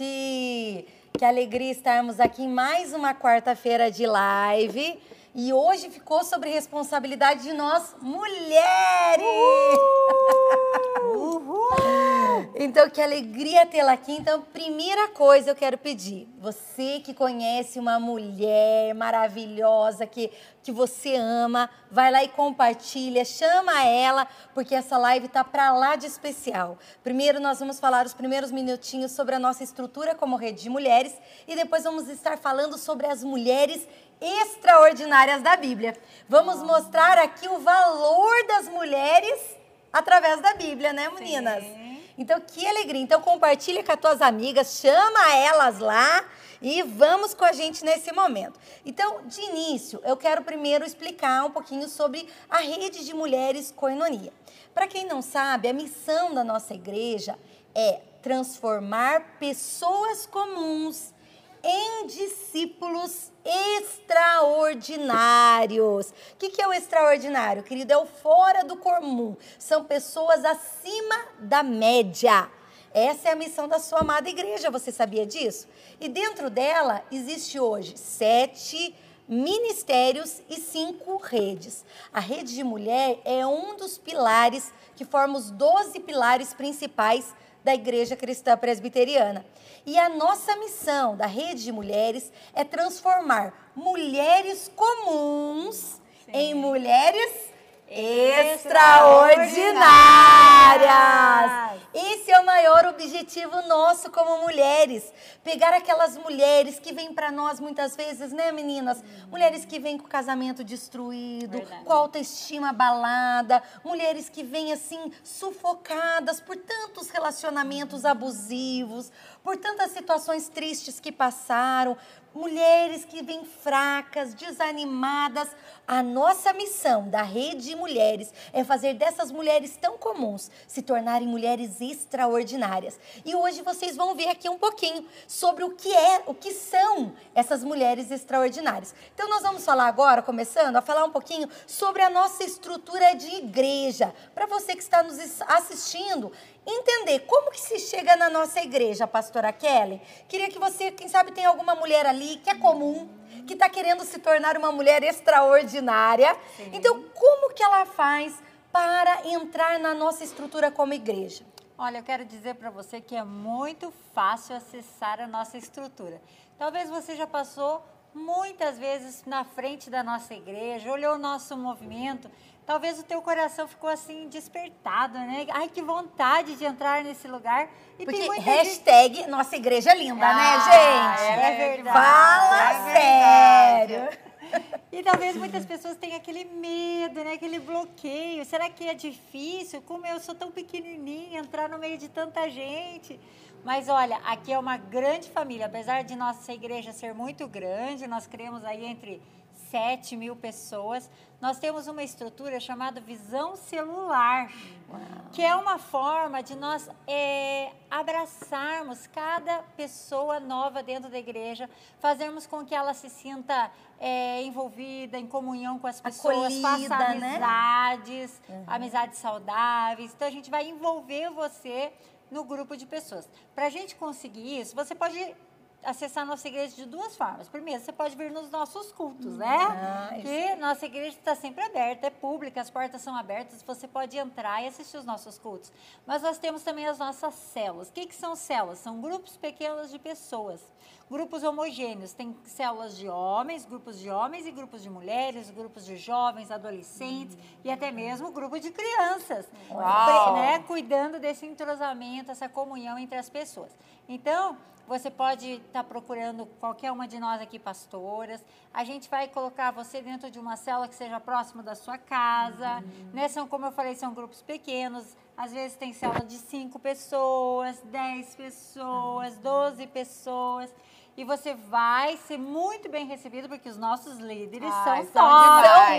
gente! Que alegria estarmos aqui em mais uma quarta-feira de live. E hoje ficou sobre responsabilidade de nós, mulheres! Uhul! Uhul! Então, que alegria tê-la aqui. Então, primeira coisa eu quero pedir, você que conhece uma mulher maravilhosa, que, que você ama, vai lá e compartilha, chama ela, porque essa live tá para lá de especial. Primeiro, nós vamos falar os primeiros minutinhos sobre a nossa estrutura como rede de mulheres e depois vamos estar falando sobre as mulheres extraordinárias da Bíblia. Vamos mostrar aqui o valor das mulheres através da Bíblia, né, meninas? Sim. Então, que alegria. Então, compartilha com as tuas amigas, chama elas lá e vamos com a gente nesse momento. Então, de início, eu quero primeiro explicar um pouquinho sobre a rede de mulheres Coinonia. Para quem não sabe, a missão da nossa igreja é transformar pessoas comuns em discípulos extraordinários. O que, que é o extraordinário, querido? É o fora do comum. São pessoas acima da média. Essa é a missão da sua amada igreja, você sabia disso? E dentro dela existe hoje sete ministérios e cinco redes. A rede de mulher é um dos pilares que forma os doze pilares principais da Igreja Cristã Presbiteriana. E a nossa missão da Rede de Mulheres é transformar mulheres comuns Sim. em mulheres extraordinárias. Esse é o maior objetivo nosso como mulheres. Pegar aquelas mulheres que vêm para nós muitas vezes, né, meninas? Uhum. Mulheres que vêm com o casamento destruído, Verdade. com a autoestima abalada, mulheres que vêm assim sufocadas por tantos relacionamentos abusivos, por tantas situações tristes que passaram, mulheres que vêm fracas, desanimadas. A nossa missão da Rede de Mulheres é fazer dessas mulheres tão comuns se tornarem mulheres extraordinárias. E hoje vocês vão ver aqui um pouquinho sobre o que é, o que são essas mulheres extraordinárias. Então nós vamos falar agora, começando a falar um pouquinho sobre a nossa estrutura de igreja. Para você que está nos assistindo, entender como que se chega na nossa igreja, pastora Kelly. Queria que você, quem sabe, tem alguma mulher ali que é comum, que está querendo se tornar uma mulher extraordinária. Sim. Então, como que ela faz para entrar na nossa estrutura como igreja? Olha, eu quero dizer para você que é muito fácil acessar a nossa estrutura. Talvez você já passou muitas vezes na frente da nossa igreja, olhou o nosso movimento talvez o teu coração ficou assim despertado, né? Ai, que vontade de entrar nesse lugar. E Porque tem hashtag gente... nossa igreja é linda, né, ah, né, gente? É verdade. Fala é sério. E talvez muitas pessoas tenham aquele medo, né? Aquele bloqueio. Será que é difícil? Como eu sou tão pequenininha, entrar no meio de tanta gente? Mas olha, aqui é uma grande família. Apesar de nossa igreja ser muito grande, nós cremos aí entre 7 mil pessoas, nós temos uma estrutura chamada visão celular, Uau. que é uma forma de nós é, abraçarmos cada pessoa nova dentro da igreja, fazermos com que ela se sinta é, envolvida, em comunhão com as pessoas, Acolhida, faça né? amizades, né? uhum. amizades saudáveis. Então a gente vai envolver você no grupo de pessoas. Para a gente conseguir isso, você pode acessar nossa igreja de duas formas. Primeiro, você pode vir nos nossos cultos, né? Ah, que nossa igreja está sempre aberta, é pública, as portas são abertas, você pode entrar e assistir os nossos cultos. Mas nós temos também as nossas células. O que, que são células? São grupos pequenos de pessoas. Grupos homogêneos, tem células de homens, grupos de homens e grupos de mulheres, grupos de jovens, adolescentes hum. e até mesmo grupo de crianças, né? Cuidando desse entrosamento, essa comunhão entre as pessoas. Então, você pode estar tá procurando qualquer uma de nós aqui, pastoras. A gente vai colocar você dentro de uma célula que seja próxima da sua casa. Uhum. Né? São, como eu falei, são grupos pequenos. Às vezes tem célula de 5 pessoas, 10 pessoas, 12 pessoas. E você vai ser muito bem recebido, porque os nossos líderes Ai, são, são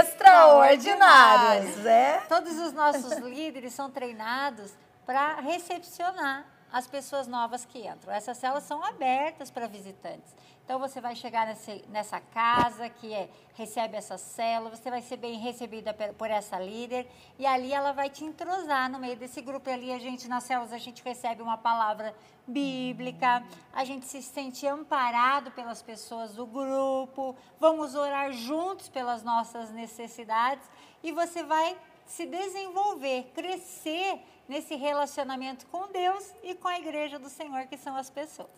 extraordinários. É? Todos os nossos líderes são treinados para recepcionar as pessoas novas que entram. Essas células são abertas para visitantes. Então você vai chegar nesse, nessa casa que é, recebe essa célula, você vai ser bem recebida por essa líder e ali ela vai te entrosar no meio desse grupo. E ali a gente, nas células, a gente recebe uma palavra bíblica, a gente se sente amparado pelas pessoas do grupo, vamos orar juntos pelas nossas necessidades e você vai se desenvolver, crescer nesse relacionamento com Deus e com a igreja do Senhor, que são as pessoas.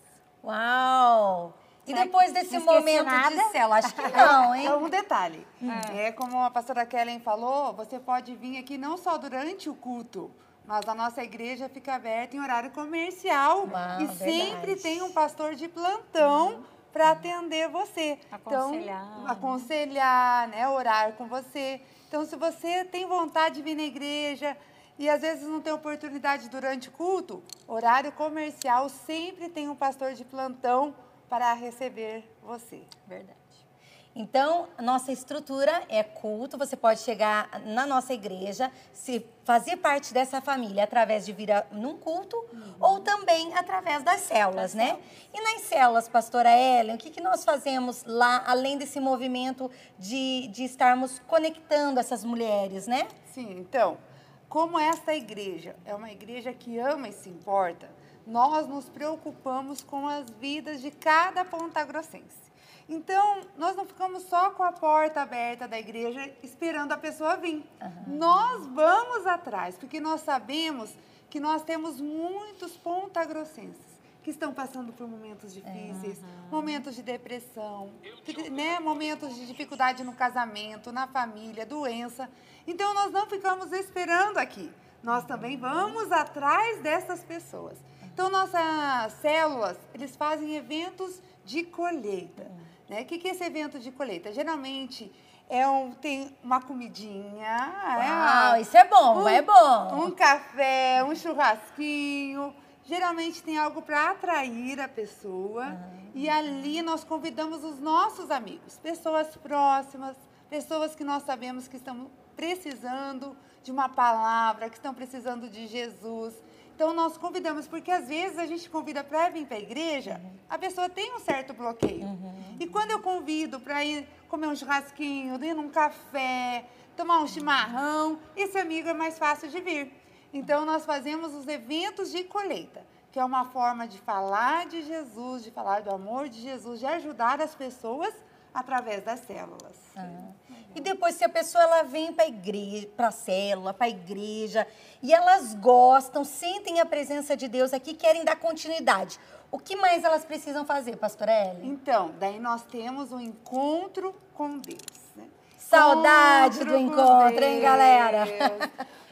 Uau! E depois desse momento nada? de célula? Acho que não, hein? É um detalhe. É. é como a pastora Kellen falou, você pode vir aqui não só durante o culto, mas a nossa igreja fica aberta em horário comercial. Uau, e verdade. sempre tem um pastor de plantão uhum. para atender você. Aconselhar. Então, aconselhar, né? Orar com você. Então, se você tem vontade de vir na igreja e às vezes não tem oportunidade durante o culto, horário comercial sempre tem um pastor de plantão para receber você. Verdade. Então, nossa estrutura é culto. Você pode chegar na nossa igreja, se fazer parte dessa família através de vir a, num culto uhum. ou também através das células, das né? Células. E nas células, pastora Ellen, o que, que nós fazemos lá, além desse movimento de, de estarmos conectando essas mulheres, né? Sim, então, como esta igreja é uma igreja que ama e se importa, nós nos preocupamos com as vidas de cada pontagrossense. Então, nós não ficamos só com a porta aberta da igreja esperando a pessoa vir. Uhum. Nós vamos atrás, porque nós sabemos que nós temos muitos pontagrossenses que estão passando por momentos difíceis, uhum. momentos de depressão, né, momentos de dificuldade no casamento, na família, doença. Então, nós não ficamos esperando aqui. Nós também vamos atrás dessas pessoas. Então, nossas células, eles fazem eventos de colheita. Né? O que é esse evento de colheita? Geralmente é um, tem uma comidinha. É Uau, é, isso é bom, um, é bom. Um café, um churrasquinho. Geralmente tem algo para atrair a pessoa. Uhum. E ali nós convidamos os nossos amigos, pessoas próximas, pessoas que nós sabemos que estão precisando de uma palavra, que estão precisando de Jesus então, nós convidamos, porque às vezes a gente convida para vir para a igreja, uhum. a pessoa tem um certo bloqueio. Uhum. E quando eu convido para ir comer um churrasquinho, ir num café, tomar um chimarrão, esse amigo é mais fácil de vir. Então, nós fazemos os eventos de colheita, que é uma forma de falar de Jesus, de falar do amor de Jesus, de ajudar as pessoas através das células. Uhum. E depois, se a pessoa ela vem para a igreja, para a célula, para a igreja, e elas gostam, sentem a presença de Deus aqui, querem dar continuidade. O que mais elas precisam fazer, pastora Ellen? Então, daí nós temos o um encontro com Deus. Né? Saudade encontro do encontro, hein, galera?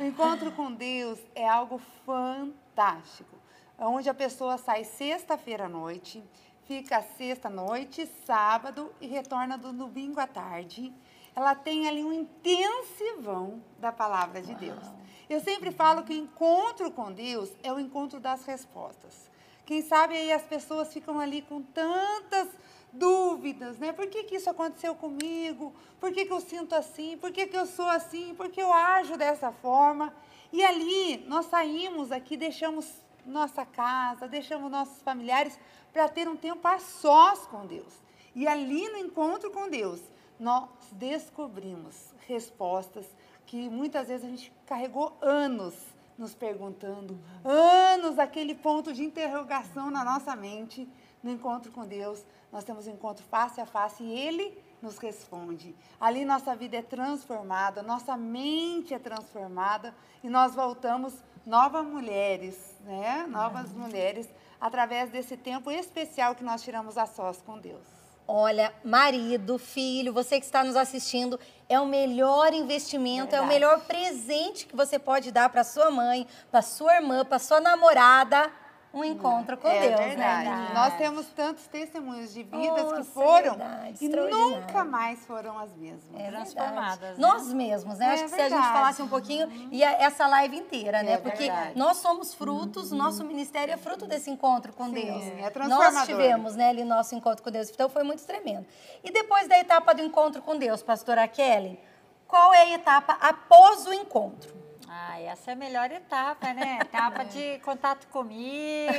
O encontro com Deus é algo fantástico. Onde a pessoa sai sexta-feira à noite, fica sexta noite, sábado e retorna do domingo à tarde ela tem ali um intensivão da palavra de Deus. Eu sempre falo que o encontro com Deus é o encontro das respostas. Quem sabe aí as pessoas ficam ali com tantas dúvidas, né? Por que, que isso aconteceu comigo? Por que, que eu sinto assim? Por que, que eu sou assim? Por que eu ajo dessa forma? E ali nós saímos aqui, deixamos nossa casa, deixamos nossos familiares para ter um tempo a sós com Deus. E ali no encontro com Deus, nós descobrimos respostas que muitas vezes a gente carregou anos nos perguntando, anos aquele ponto de interrogação na nossa mente. No encontro com Deus, nós temos um encontro face a face e Ele nos responde. Ali nossa vida é transformada, nossa mente é transformada e nós voltamos novas mulheres, né? Novas mulheres através desse tempo especial que nós tiramos a sós com Deus. Olha, marido, filho, você que está nos assistindo, é o melhor investimento, Verdade. é o melhor presente que você pode dar para sua mãe, para sua irmã, para sua namorada um encontro com é Deus, né? verdade. né? Nós temos tantos testemunhos de vidas Nossa, que foram é e nunca mais foram as mesmas. É transformadas. Né? Nós mesmos, né? É Acho que verdade. se a gente falasse um pouquinho, uhum. ia essa live inteira, né? É Porque verdade. nós somos frutos, uhum. nosso ministério é fruto desse encontro com Sim, Deus. É transformador. Nós tivemos, né, ali nosso encontro com Deus. Então foi muito tremendo. E depois da etapa do encontro com Deus, pastora Kelly, qual é a etapa após o encontro? Ah, essa é a melhor etapa, né? Etapa de contato comigo,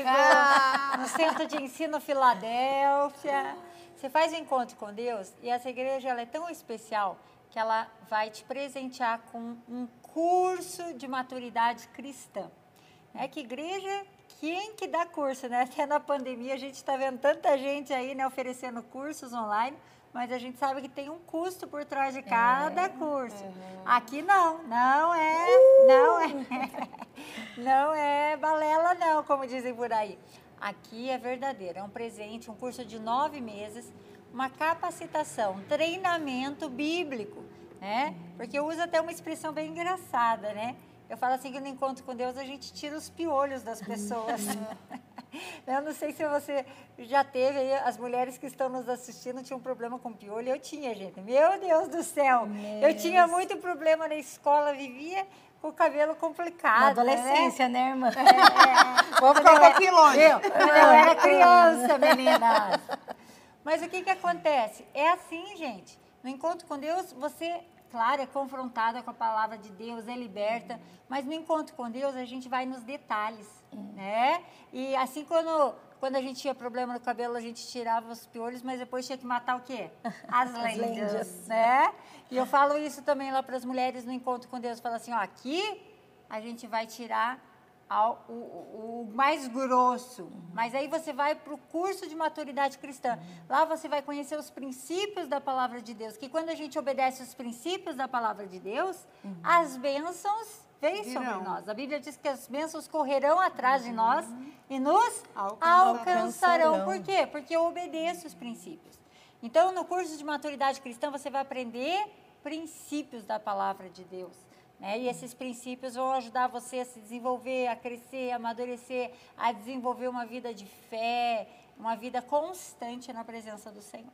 no Centro de Ensino Filadélfia. Você faz um encontro com Deus e essa igreja ela é tão especial que ela vai te presentear com um curso de maturidade cristã. É que igreja, quem que dá curso, né? Até na pandemia a gente está vendo tanta gente aí, né, oferecendo cursos online, mas a gente sabe que tem um custo por trás de cada é, curso. Uhum. Aqui não, não é, uh! não é, não é balela não, como dizem por aí. Aqui é verdadeiro, é um presente, um curso de nove meses, uma capacitação, treinamento bíblico, né? Porque eu uso até uma expressão bem engraçada, né? Eu falo assim que no encontro com Deus a gente tira os piolhos das pessoas. eu não sei se você já teve aí, as mulheres que estão nos assistindo tinham problema com piolho. Eu tinha, gente. Meu Deus do céu. Meu eu tinha muito problema na escola, vivia com o cabelo complicado. Na adolescência, né, né irmã? É, é. Vou ficar um pouquinho longe. Eu, eu era criança, menina. Mas o que, que acontece? É assim, gente. No encontro com Deus, você claro, é confrontada com a palavra de Deus, é liberta, mas no encontro com Deus a gente vai nos detalhes, né? E assim quando, quando a gente tinha problema no cabelo, a gente tirava os piolhos, mas depois tinha que matar o quê? As lentes, né? E eu falo isso também lá para as mulheres no encontro com Deus, falo assim, ó, aqui a gente vai tirar ao, o, o, mais grosso. Mas aí você vai para o curso de maturidade cristã. Lá você vai conhecer os princípios da palavra de Deus. Que quando a gente obedece os princípios da palavra de Deus, uhum. as bênçãos vêm sobre nós. A Bíblia diz que as bênçãos correrão atrás uhum. de nós e nos alcançarão. alcançarão. Por quê? Porque eu obedeço os princípios. Então, no curso de maturidade cristã, você vai aprender princípios da palavra de Deus. Né? E esses princípios vão ajudar você a se desenvolver, a crescer, a amadurecer, a desenvolver uma vida de fé, uma vida constante na presença do Senhor.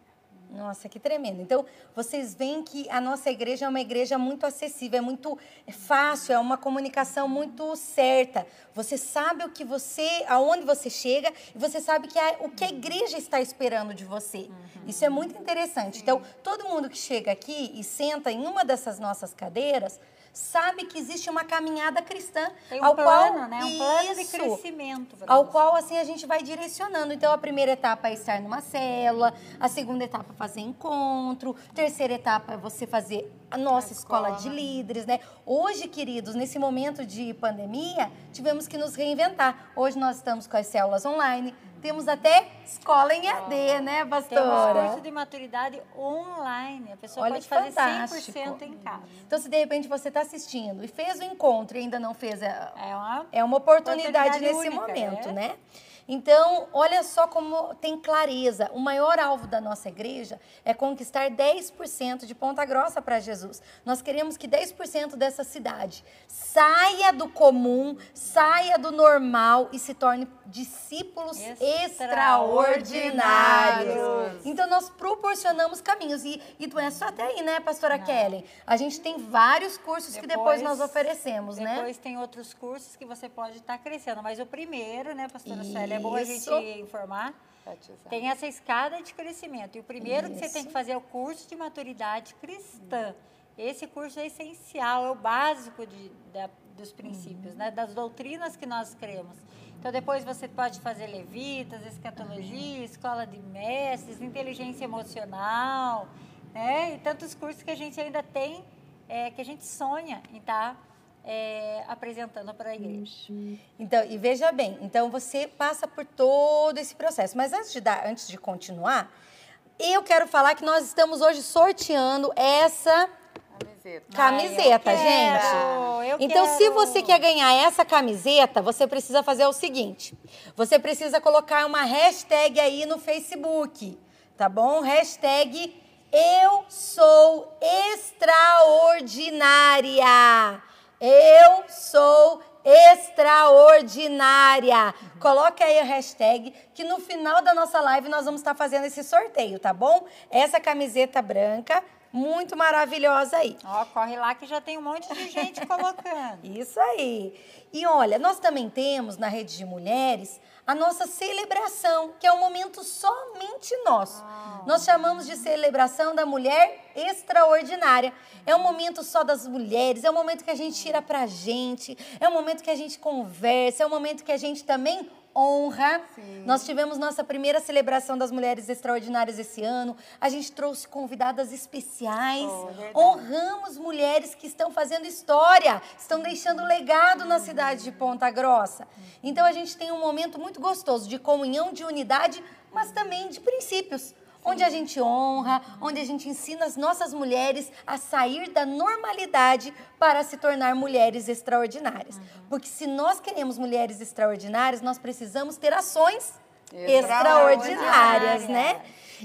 Nossa, que tremendo. Então, vocês veem que a nossa igreja é uma igreja muito acessível, é muito fácil, é uma comunicação muito certa. Você sabe o que você, aonde você chega, e você sabe que a, o que a igreja está esperando de você. Uhum. Isso é muito interessante. Sim. Então, todo mundo que chega aqui e senta em uma dessas nossas cadeiras, sabe que existe uma caminhada cristã Tem um ao plano, qual né? Um plano isso, de crescimento. Ao qual assim a gente vai direcionando. Então a primeira etapa é estar numa célula, a segunda etapa é fazer encontro, terceira etapa é você fazer a nossa a escola. escola de líderes, né? Hoje, queridos, nesse momento de pandemia, tivemos que nos reinventar. Hoje nós estamos com as células online, temos até escola em AD, né, pastora? Temos curso de maturidade online. A pessoa Olha pode fazer fantástico. 100% em casa. Então, se de repente você está assistindo e fez o encontro e ainda não fez, é, é uma, é uma oportunidade, oportunidade nesse única, momento, é? né? Então, olha só como tem clareza. O maior alvo da nossa igreja é conquistar 10% de Ponta Grossa para Jesus. Nós queremos que 10% dessa cidade saia do comum, saia do normal e se torne discípulos extraordinários. extraordinários. Então, nós proporcionamos caminhos. E, e não é só até aí, né, pastora não. Kelly? A gente tem vários cursos depois, que depois nós oferecemos, depois né? Depois tem outros cursos que você pode estar crescendo. Mas o primeiro, né, pastora Célia, é bom a gente informar. Tem essa escada de crescimento. E o primeiro Isso. que você tem que fazer é o curso de maturidade cristã. Esse curso é essencial, é o básico de, da, dos princípios, uhum. né? das doutrinas que nós cremos. Então, depois você pode fazer levitas, escatologia, escola de mestres, inteligência emocional, né? E tantos cursos que a gente ainda tem, é, que a gente sonha em estar tá é, apresentando para a igreja. Então, e veja bem, então você passa por todo esse processo. Mas antes de dar, antes de continuar, eu quero falar que nós estamos hoje sorteando essa camiseta, camiseta Ai, gente. então, quero. se você quer ganhar essa camiseta, você precisa fazer o seguinte: você precisa colocar uma hashtag aí no Facebook, tá bom? Hashtag eu sou extraordinária. Eu sou extraordinária. Coloque aí a hashtag que no final da nossa live nós vamos estar fazendo esse sorteio, tá bom? Essa camiseta branca, muito maravilhosa aí. Ó, corre lá que já tem um monte de gente colocando. Isso aí. E olha, nós também temos na rede de mulheres a nossa celebração, que é um momento somente nosso. Nós chamamos de celebração da mulher extraordinária. É um momento só das mulheres, é um momento que a gente tira pra gente, é um momento que a gente conversa, é um momento que a gente também honra. Sim. Nós tivemos nossa primeira celebração das mulheres extraordinárias esse ano. A gente trouxe convidadas especiais. Oh, Honramos mulheres que estão fazendo história, estão deixando legado na cidade de Ponta Grossa. Então a gente tem um momento muito gostoso de comunhão, de unidade, mas também de princípios onde a gente honra, onde a gente ensina as nossas mulheres a sair da normalidade para se tornar mulheres extraordinárias. Uhum. Porque se nós queremos mulheres extraordinárias, nós precisamos ter ações extraordinárias, né?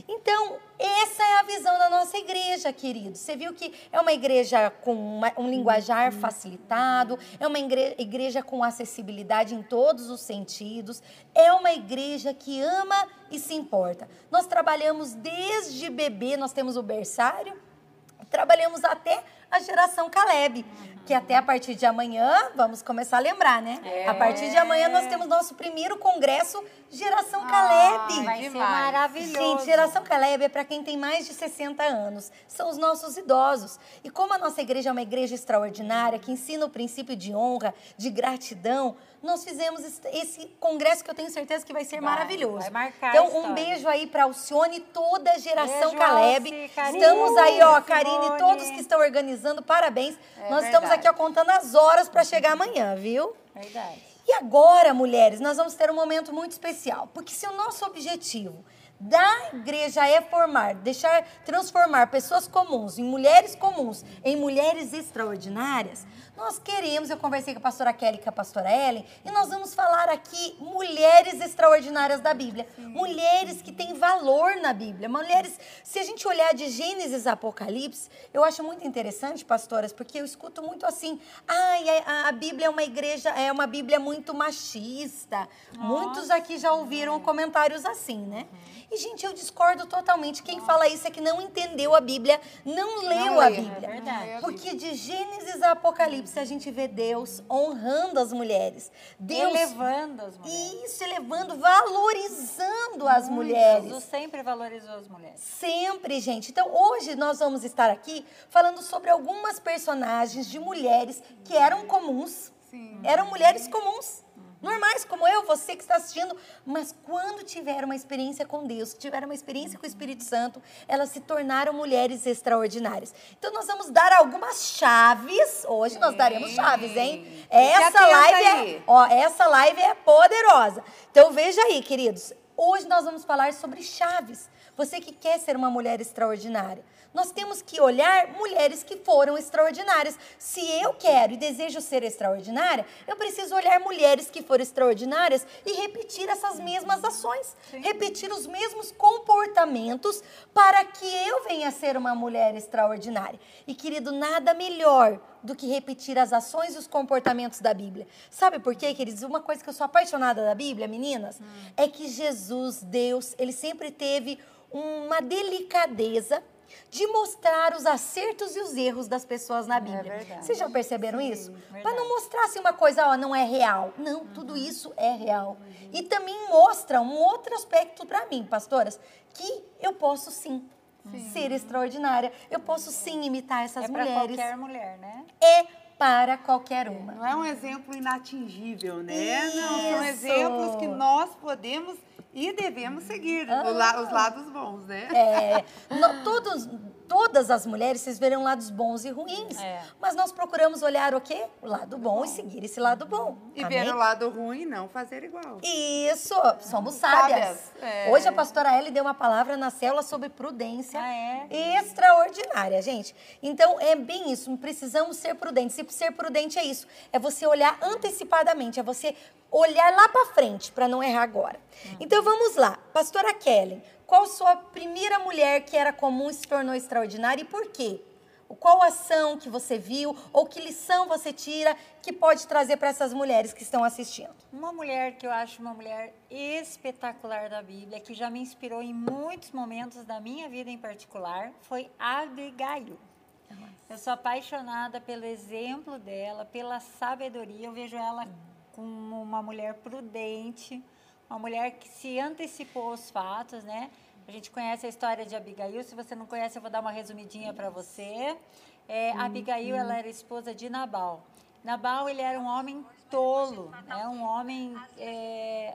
Então, essa é a visão da nossa igreja, querido. Você viu que é uma igreja com uma, um linguajar facilitado, é uma igreja com acessibilidade em todos os sentidos, é uma igreja que ama e se importa. Nós trabalhamos desde bebê, nós temos o berçário, trabalhamos até a geração Caleb que até a partir de amanhã, vamos começar a lembrar, né? É. A partir de amanhã nós temos nosso primeiro congresso Geração ah, Caleb. Vai ser maravilhoso. Gente, Geração Caleb é para quem tem mais de 60 anos. São os nossos idosos. E como a nossa igreja é uma igreja extraordinária, que ensina o princípio de honra, de gratidão, nós fizemos esse congresso que eu tenho certeza que vai ser vai, maravilhoso. Vai marcar então, um beijo aí para Alcione e toda a geração beijo, Caleb. Alci, estamos aí, ó, Karine e todos que estão organizando, parabéns. É nós verdade. estamos aqui ó, contando as horas para chegar amanhã, viu? Verdade. E agora, mulheres, nós vamos ter um momento muito especial, porque se o nosso objetivo da igreja é formar, deixar transformar pessoas comuns em mulheres comuns, em mulheres extraordinárias, nós queremos, eu conversei com a pastora Kelly e com a pastora Ellen, e nós vamos falar aqui mulheres extraordinárias da Bíblia. Sim. Mulheres que têm valor na Bíblia. Mulheres, se a gente olhar de Gênesis a Apocalipse, eu acho muito interessante, pastoras, porque eu escuto muito assim, ai, ah, a, Bíblia é uma igreja, é uma Bíblia muito machista. Nossa. Muitos aqui já ouviram comentários assim, né? Uhum. E, gente, eu discordo totalmente. Quem fala isso é que não entendeu a Bíblia, não leu não a Bíblia. É verdade. Porque de Gênesis a Apocalipse a gente vê Deus honrando as mulheres. Deus elevando as mulheres. Isso, elevando, valorizando as Muito. mulheres. Jesus sempre valorizou as mulheres. Sempre, gente. Então, hoje nós vamos estar aqui falando sobre algumas personagens de mulheres que eram comuns. Sim. Eram mulheres comuns normais, como eu, você que está assistindo, mas quando tiveram uma experiência com Deus, tiveram uma experiência com o Espírito Santo, elas se tornaram mulheres extraordinárias. Então nós vamos dar algumas chaves, hoje nós daremos chaves, hein? Essa live é, ó, essa live é poderosa. Então veja aí, queridos, hoje nós vamos falar sobre chaves. Você que quer ser uma mulher extraordinária nós temos que olhar mulheres que foram extraordinárias. Se eu quero e desejo ser extraordinária, eu preciso olhar mulheres que foram extraordinárias e repetir essas mesmas ações, Sim. repetir os mesmos comportamentos para que eu venha a ser uma mulher extraordinária. E querido, nada melhor do que repetir as ações e os comportamentos da Bíblia. Sabe por quê, queridos? Uma coisa que eu sou apaixonada da Bíblia, meninas, hum. é que Jesus, Deus, ele sempre teve uma delicadeza de mostrar os acertos e os erros das pessoas na é Bíblia. É verdade. Vocês já perceberam Sim, isso? Para não mostrar assim uma coisa, ó, não é real. Não, uhum. tudo isso é real. Uhum. E também mostra um outro aspecto para mim, pastoras, que eu posso sim, sim, ser extraordinária. Eu posso sim imitar essas é mulheres. É para qualquer mulher, né? É para qualquer uma. Não é um exemplo inatingível, né? Isso. Não, são exemplos que nós podemos e devemos seguir ah. os lados bons, né? É, no, todos, todas as mulheres, vocês verão lados bons e ruins. É. Mas nós procuramos olhar o quê? O lado bom, bom. e seguir esse lado bom. E Amém? ver o lado ruim e não fazer igual. Isso, somos sábias. É. Hoje a pastora Ellie deu uma palavra na célula sobre prudência ah, é? extraordinária, gente. Então, é bem isso, precisamos ser prudentes. E ser prudente é isso, é você olhar antecipadamente, é você olhar lá para frente, para não errar agora. Uhum. Então, vamos lá. Pastora Kelly, qual sua primeira mulher que era comum se tornou extraordinária e por quê? Qual ação que você viu ou que lição você tira que pode trazer para essas mulheres que estão assistindo? Uma mulher que eu acho uma mulher espetacular da Bíblia, que já me inspirou em muitos momentos da minha vida em particular, foi Abigail. Eu sou apaixonada pelo exemplo dela, pela sabedoria. Eu vejo ela como uma mulher prudente, uma mulher que se antecipou aos fatos, né? A gente conhece a história de Abigail. Se você não conhece, eu vou dar uma resumidinha para você. É, Abigail, ela era esposa de Nabal. Nabal, ele era um homem tolo, né? Um homem é,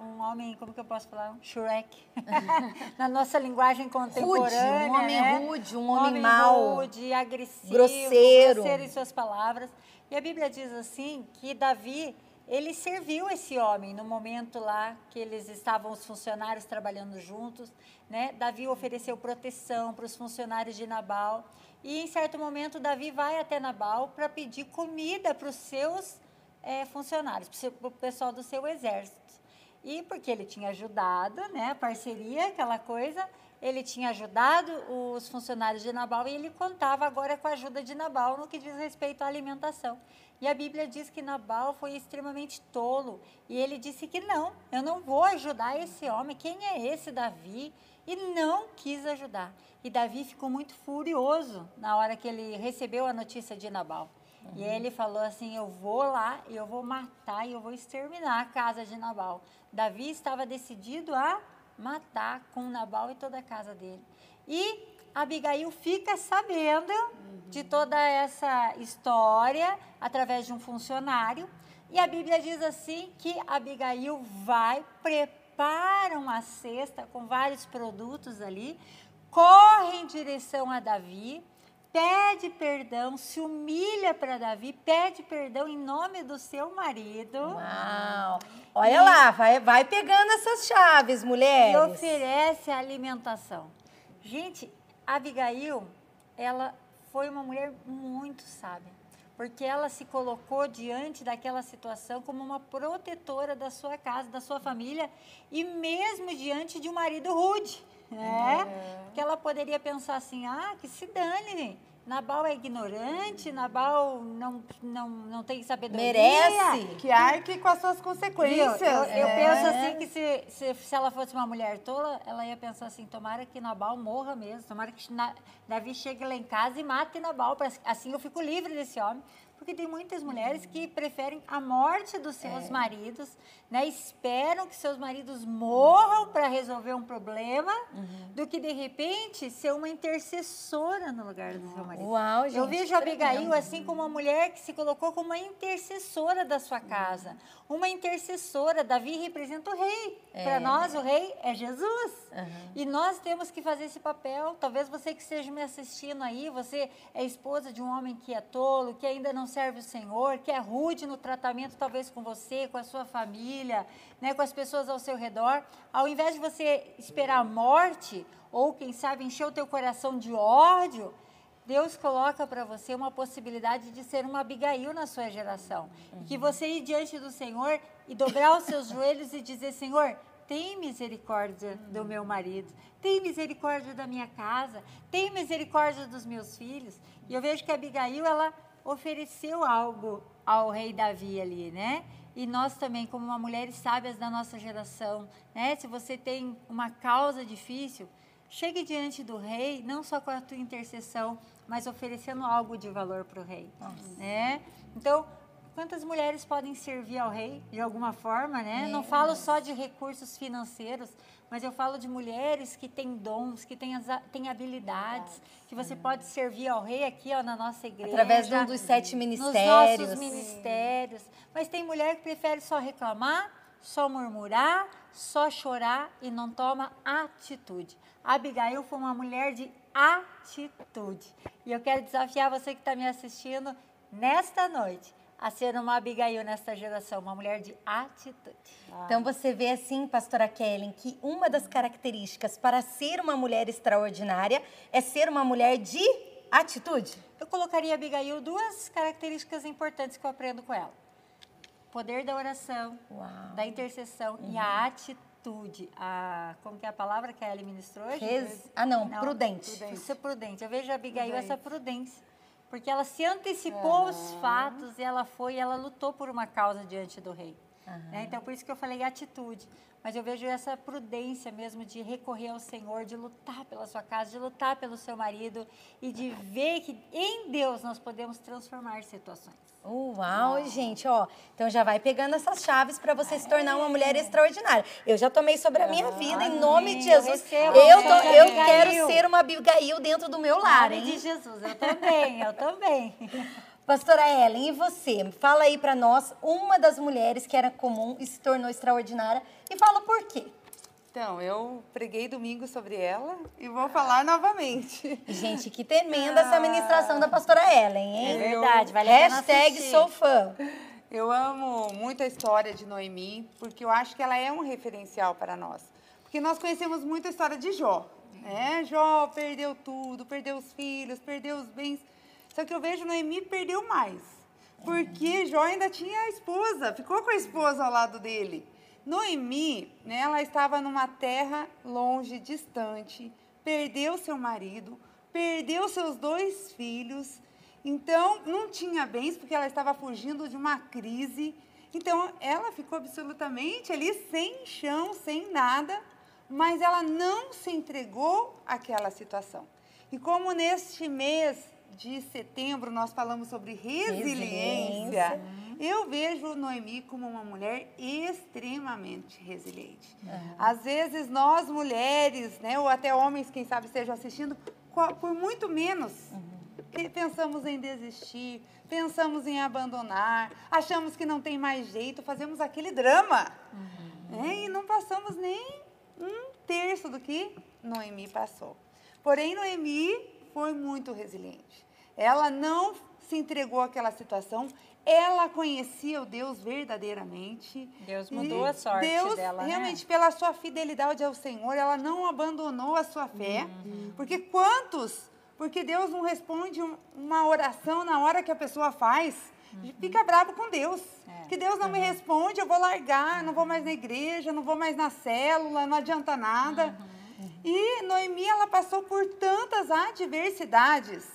um homem, como que eu posso falar? Um Shrek. Na nossa linguagem contemporânea. Rude, um homem né? rude, um, um homem, homem mau. rude, agressivo. Grosseiro. Grosseiro em suas palavras. E a Bíblia diz assim que Davi, ele serviu esse homem no momento lá que eles estavam os funcionários trabalhando juntos, né? Davi ofereceu proteção para os funcionários de Nabal. E em certo momento Davi vai até Nabal para pedir comida para os seus é, funcionários, para o pessoal do seu exército. E porque ele tinha ajudado, né, parceria, aquela coisa, ele tinha ajudado os funcionários de Nabal e ele contava agora com a ajuda de Nabal no que diz respeito à alimentação. E a Bíblia diz que Nabal foi extremamente tolo e ele disse que não, eu não vou ajudar esse homem. Quem é esse Davi? E não quis ajudar. E Davi ficou muito furioso na hora que ele recebeu a notícia de Nabal. Uhum. E ele falou assim: Eu vou lá eu vou matar e eu vou exterminar a casa de Nabal. Davi estava decidido a matar com Nabal e toda a casa dele. E Abigail fica sabendo uhum. de toda essa história através de um funcionário. E a Bíblia diz assim que Abigail vai, prepara uma cesta com vários produtos ali, corre em direção a Davi pede perdão, se humilha para Davi, pede perdão em nome do seu marido. Uau! Olha e, lá, vai, vai pegando essas chaves, mulheres. E oferece alimentação. Gente, Abigail, ela foi uma mulher muito sábia, porque ela se colocou diante daquela situação como uma protetora da sua casa, da sua família e mesmo diante de um marido rude. É, que ela poderia pensar assim, ah, que se dane, Nabal é ignorante, Nabal não, não, não tem sabedoria. Merece. Que arque com as suas consequências. Eu, eu, é. penso assim que se, se, se, ela fosse uma mulher tola, ela ia pensar assim, tomara que Nabal morra mesmo, tomara que Davi chegue lá em casa e mate Nabal, assim eu fico livre desse homem. Porque tem muitas mulheres que preferem a morte dos seus é. maridos, né? Esperam que seus maridos morram para resolver um problema, uhum. do que de repente ser uma intercessora no lugar do seu marido. Uau, gente. Eu vejo a Abigail assim como uma mulher que se colocou como uma intercessora da sua casa. Uma intercessora. Davi representa o rei. É. Para nós, o rei é Jesus. Uhum. E nós temos que fazer esse papel. Talvez você que esteja me assistindo aí, você é esposa de um homem que é tolo, que ainda não serve o Senhor, que é rude no tratamento, talvez com você, com a sua família, né, com as pessoas ao seu redor, ao invés de você esperar a morte, ou quem sabe encher o teu coração de ódio, Deus coloca para você uma possibilidade de ser uma Abigail na sua geração. Uhum. Que você ir diante do Senhor e dobrar os seus joelhos e dizer: Senhor, tem misericórdia do meu marido, tem misericórdia da minha casa, tem misericórdia dos meus filhos. E eu vejo que a Abigail, ela ofereceu algo ao rei Davi ali, né? E nós também, como uma mulheres sábias da nossa geração, né? Se você tem uma causa difícil, chegue diante do rei, não só com a tua intercessão, mas oferecendo algo de valor para o rei, Nossa. né? Então, quantas mulheres podem servir ao rei de alguma forma, né? Não falo só de recursos financeiros, mas eu falo de mulheres que têm dons, que têm, as, têm habilidades, que você pode servir ao rei aqui ó, na nossa igreja. Através de um dos sete ministérios. Nos nossos ministérios. Mas tem mulher que prefere só reclamar, só murmurar, só chorar e não toma atitude. A Abigail foi uma mulher de atitude. E eu quero desafiar você que está me assistindo nesta noite a ser uma Abigail nesta geração, uma mulher de atitude. Então você vê assim, pastora Kellen, que uma das características para ser uma mulher extraordinária é ser uma mulher de atitude. Eu colocaria Abigail duas características importantes que eu aprendo com ela. Poder da oração, Uau. da intercessão uhum. e a uhum. Atitude. A, como que é a palavra que a Ellen ministrou hoje? Res... Ah, não, não prudente. prudente. Ser prudente. Eu vejo a Abigail prudente. essa prudência porque ela se antecipou aos fatos e ela foi, ela lutou por uma causa diante do rei. Uhum. Né? Então, por isso que eu falei atitude. Mas eu vejo essa prudência mesmo de recorrer ao Senhor, de lutar pela sua casa, de lutar pelo seu marido e de ver que em Deus nós podemos transformar situações. Uau, gente, ó. Então já vai pegando essas chaves para você se tornar uma mulher extraordinária. Eu já tomei sobre a minha vida, em nome de Jesus. Eu, eu, tô, eu quero ser uma Abigail dentro do meu lar, hein? de Jesus, eu também, eu também. Pastora Ellen, e você? Fala aí para nós uma das mulheres que era comum e se tornou extraordinária e fala por quê. Então, eu preguei domingo sobre ela e vou falar novamente. Gente, que tremenda essa ministração da pastora Ellen, hein? É verdade, vale Hashtag sou fã. Eu amo muito a história de Noemi, porque eu acho que ela é um referencial para nós. Porque nós conhecemos muito a história de Jó. Né? Jó perdeu tudo, perdeu os filhos, perdeu os bens. Só que eu vejo Noemi perdeu mais. Porque Jó ainda tinha a esposa, ficou com a esposa ao lado dele. Noemi, né, ela estava numa terra longe, distante, perdeu seu marido, perdeu seus dois filhos, então não tinha bens porque ela estava fugindo de uma crise. Então ela ficou absolutamente ali sem chão, sem nada, mas ela não se entregou àquela situação. E como neste mês de setembro nós falamos sobre resiliência, resiliência. Eu vejo Noemi como uma mulher extremamente resiliente. Uhum. Às vezes nós mulheres, né, ou até homens, quem sabe estejam assistindo, por muito menos uhum. pensamos em desistir, pensamos em abandonar, achamos que não tem mais jeito, fazemos aquele drama. Uhum. Né, e não passamos nem um terço do que Noemi passou. Porém, Noemi foi muito resiliente. Ela não se entregou àquela situação, ela conhecia o Deus verdadeiramente. Deus mudou a sorte Deus, dela, né? realmente, né? pela sua fidelidade ao Senhor, ela não abandonou a sua fé. Uhum. Porque quantos? Porque Deus não responde uma oração na hora que a pessoa faz. Uhum. Fica bravo com Deus. É. Que Deus não uhum. me responde, eu vou largar, não vou mais na igreja, não vou mais na célula, não adianta nada. Uhum. E Noemi, ela passou por tantas adversidades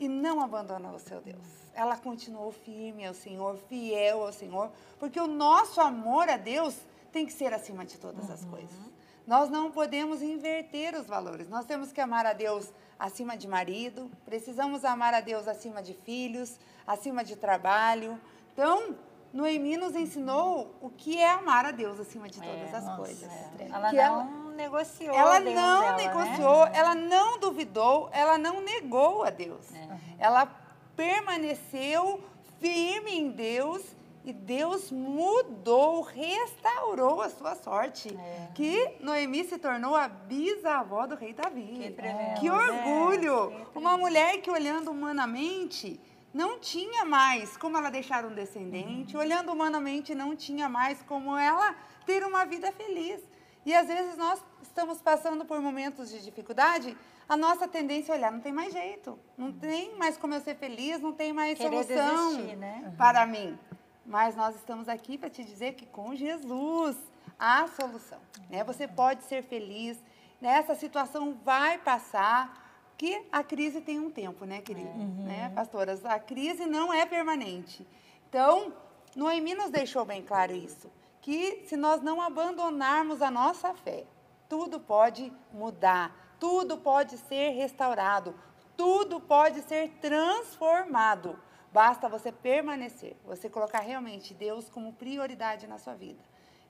e não abandonou o seu Deus. Ela continuou firme ao Senhor, fiel ao Senhor, porque o nosso amor a Deus tem que ser acima de todas uhum. as coisas. Nós não podemos inverter os valores. Nós temos que amar a Deus acima de marido, precisamos amar a Deus acima de filhos, acima de trabalho. Então, Noemi nos ensinou o que é amar a Deus acima de todas é, as nossa, coisas. É. Ela que não ela, negociou. Ela não dela, negociou, né? ela não duvidou, ela não negou a Deus. É. Ela permaneceu firme em Deus e Deus mudou, restaurou a sua sorte. É. Que Noemi se tornou a bisavó do rei Davi. Que, que orgulho! É, Uma mulher que olhando humanamente não tinha mais como ela deixar um descendente, uhum. olhando humanamente não tinha mais como ela ter uma vida feliz. E às vezes nós estamos passando por momentos de dificuldade, a nossa tendência é olhar, não tem mais jeito, não tem mais como eu ser feliz, não tem mais Querer solução desistir, né? para mim. Mas nós estamos aqui para te dizer que com Jesus há solução. Né? Você pode ser feliz, né? essa situação vai passar, que a crise tem um tempo, né, querida? Uhum. Né, pastoras? A crise não é permanente. Então, Noemi nos deixou bem claro isso que se nós não abandonarmos a nossa fé, tudo pode mudar, tudo pode ser restaurado, tudo pode ser transformado. Basta você permanecer, você colocar realmente Deus como prioridade na sua vida.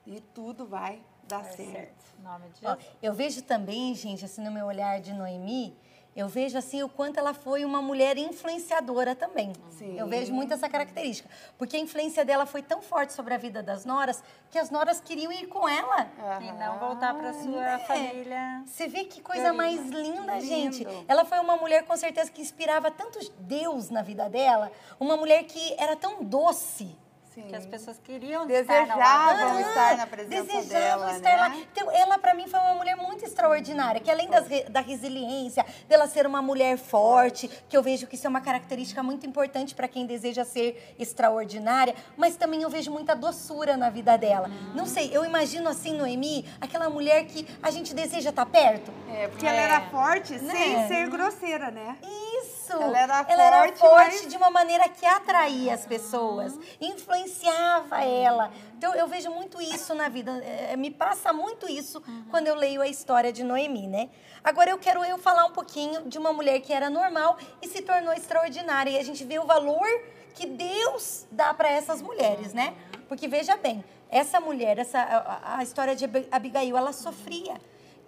E tudo vai dar certo. certo. Nome de Jesus. Eu vejo também, gente, assim, no meu olhar de Noemi, eu vejo assim o quanto ela foi uma mulher influenciadora também. Sim. Eu vejo muito essa característica. Porque a influência dela foi tão forte sobre a vida das noras que as noras queriam ir com ela. Uhum. E não voltar para sua é. família. Você vê que coisa mais linda, Lindo. gente. Ela foi uma mulher com certeza que inspirava tanto Deus na vida dela. Uma mulher que era tão doce Sim. Que as pessoas queriam Desejavam estar na, presença Desejavam dela, estar né? lá. Então, ela, para mim, foi uma mulher muito extraordinária, que além das, da resiliência, dela ser uma mulher forte, que eu vejo que isso é uma característica muito importante para quem deseja ser extraordinária, mas também eu vejo muita doçura na vida dela. Hum. Não sei, eu imagino assim, Noemi, aquela mulher que a gente deseja estar perto. É, porque é. ela era forte né? sem ser grosseira, né? Isso! Ela era ela era forte, forte mas- de uma maneira que atraía as pessoas, influenciava ela. Então eu vejo muito isso na vida, é, me passa muito isso quando eu leio a história de Noemi, né? Agora eu quero eu falar um pouquinho de uma mulher que era normal e se tornou extraordinária e a gente vê o valor que Deus dá para essas mulheres, né? Porque veja bem, essa mulher, essa a, a história de Abi- Abigail, ela sofria.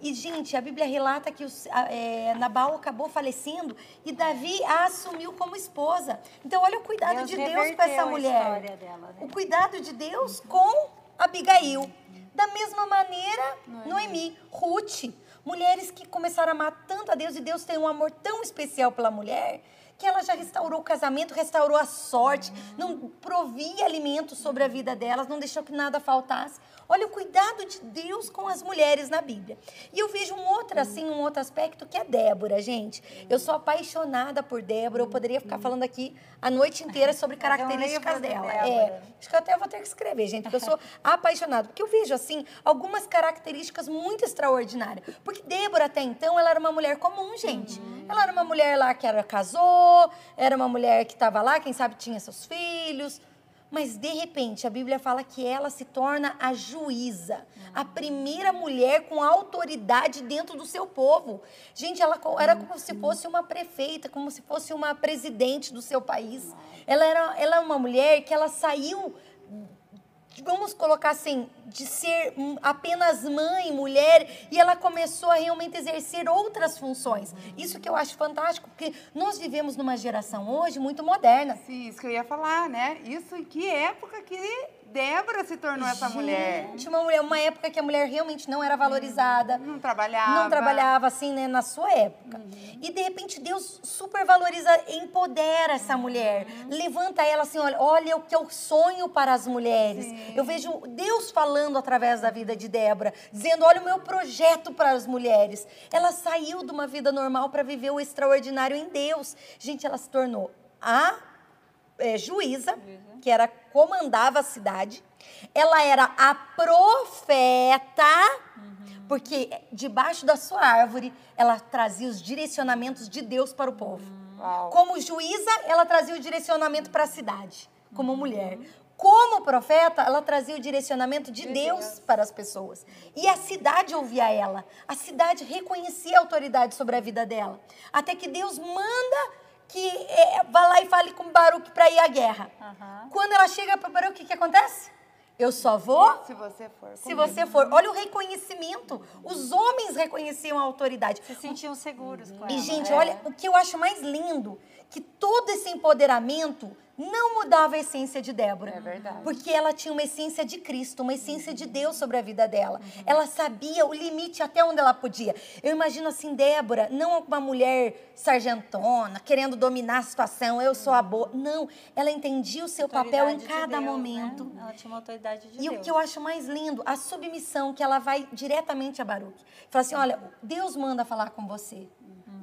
E, gente, a Bíblia relata que os, é, Nabal acabou falecendo e Davi a assumiu como esposa. Então, olha o cuidado Deus de Deus com essa mulher. dela, né? O cuidado de Deus com Abigail. Da mesma maneira, Noemi, Ruth. Mulheres que começaram a amar tanto a Deus e Deus tem um amor tão especial pela mulher que ela já restaurou o casamento, restaurou a sorte, não provia alimento sobre a vida delas, não deixou que nada faltasse. Olha o cuidado de Deus com as mulheres na Bíblia. E eu vejo um outro, assim, um outro aspecto que é Débora, gente. Eu sou apaixonada por Débora. Eu poderia ficar falando aqui a noite inteira sobre um características dela. É, acho que eu até vou ter que escrever, gente, porque eu sou apaixonada. Porque eu vejo, assim, algumas características muito extraordinárias. Porque Débora, até então, ela era uma mulher comum, gente. Ela era uma mulher lá que era, casou, era uma mulher que estava lá, quem sabe tinha seus filhos. Mas, de repente, a Bíblia fala que ela se torna a juíza, a primeira mulher com autoridade dentro do seu povo. Gente, ela era como se fosse uma prefeita, como se fosse uma presidente do seu país. Ela era, ela é uma mulher que ela saiu vamos colocar assim, de ser apenas mãe, mulher, e ela começou a realmente exercer outras funções. Isso que eu acho fantástico, porque nós vivemos numa geração hoje muito moderna. Sim, isso que eu ia falar, né? Isso em que época que Débora se tornou essa mulher? Gente, uma mulher, uma época que a mulher realmente não era valorizada. Não trabalhava. Não trabalhava assim, né, na sua época. E de repente Deus supervaloriza, empodera essa mulher, levanta ela assim, olha, olha o que eu sonho para as mulheres. Eu vejo Deus falando através da vida de Débora, dizendo, olha o meu projeto para as mulheres. Ela saiu de uma vida normal para viver o extraordinário em Deus. Gente, ela se tornou a é, juíza, que era comandava a cidade. Ela era a profeta, porque debaixo da sua árvore ela trazia os direcionamentos de Deus para o povo. Como juíza, ela trazia o direcionamento para a cidade, como mulher. Como profeta, ela trazia o direcionamento de Deus para as pessoas. E a cidade ouvia ela. A cidade reconhecia a autoridade sobre a vida dela. Até que Deus manda que é, vá lá e fale com Baruque para ir à guerra. Aham. Quando ela chega para Baruque, o que, que acontece? Eu só vou Se você for. se comigo. você for. Olha o reconhecimento. Os homens reconheciam a autoridade. Se sentiam seguros com ela. E, gente, É. olha, o que eu acho mais lindo, que todo esse empoderamento não mudava a essência de Débora. É verdade. Porque ela tinha uma essência de Cristo, uma essência de Deus sobre a vida dela. Ela sabia o limite até onde ela podia. Eu imagino assim, Débora, não uma mulher sargentona, querendo dominar a situação, eu sou a boa. Não, ela entendia o seu papel em Autoridade de cada Deus, né? momento. Ela tinha uma autoridade de E Deus. o que eu acho mais lindo, a submissão que ela vai diretamente a Baruque. Fala assim, olha, Deus manda falar com você.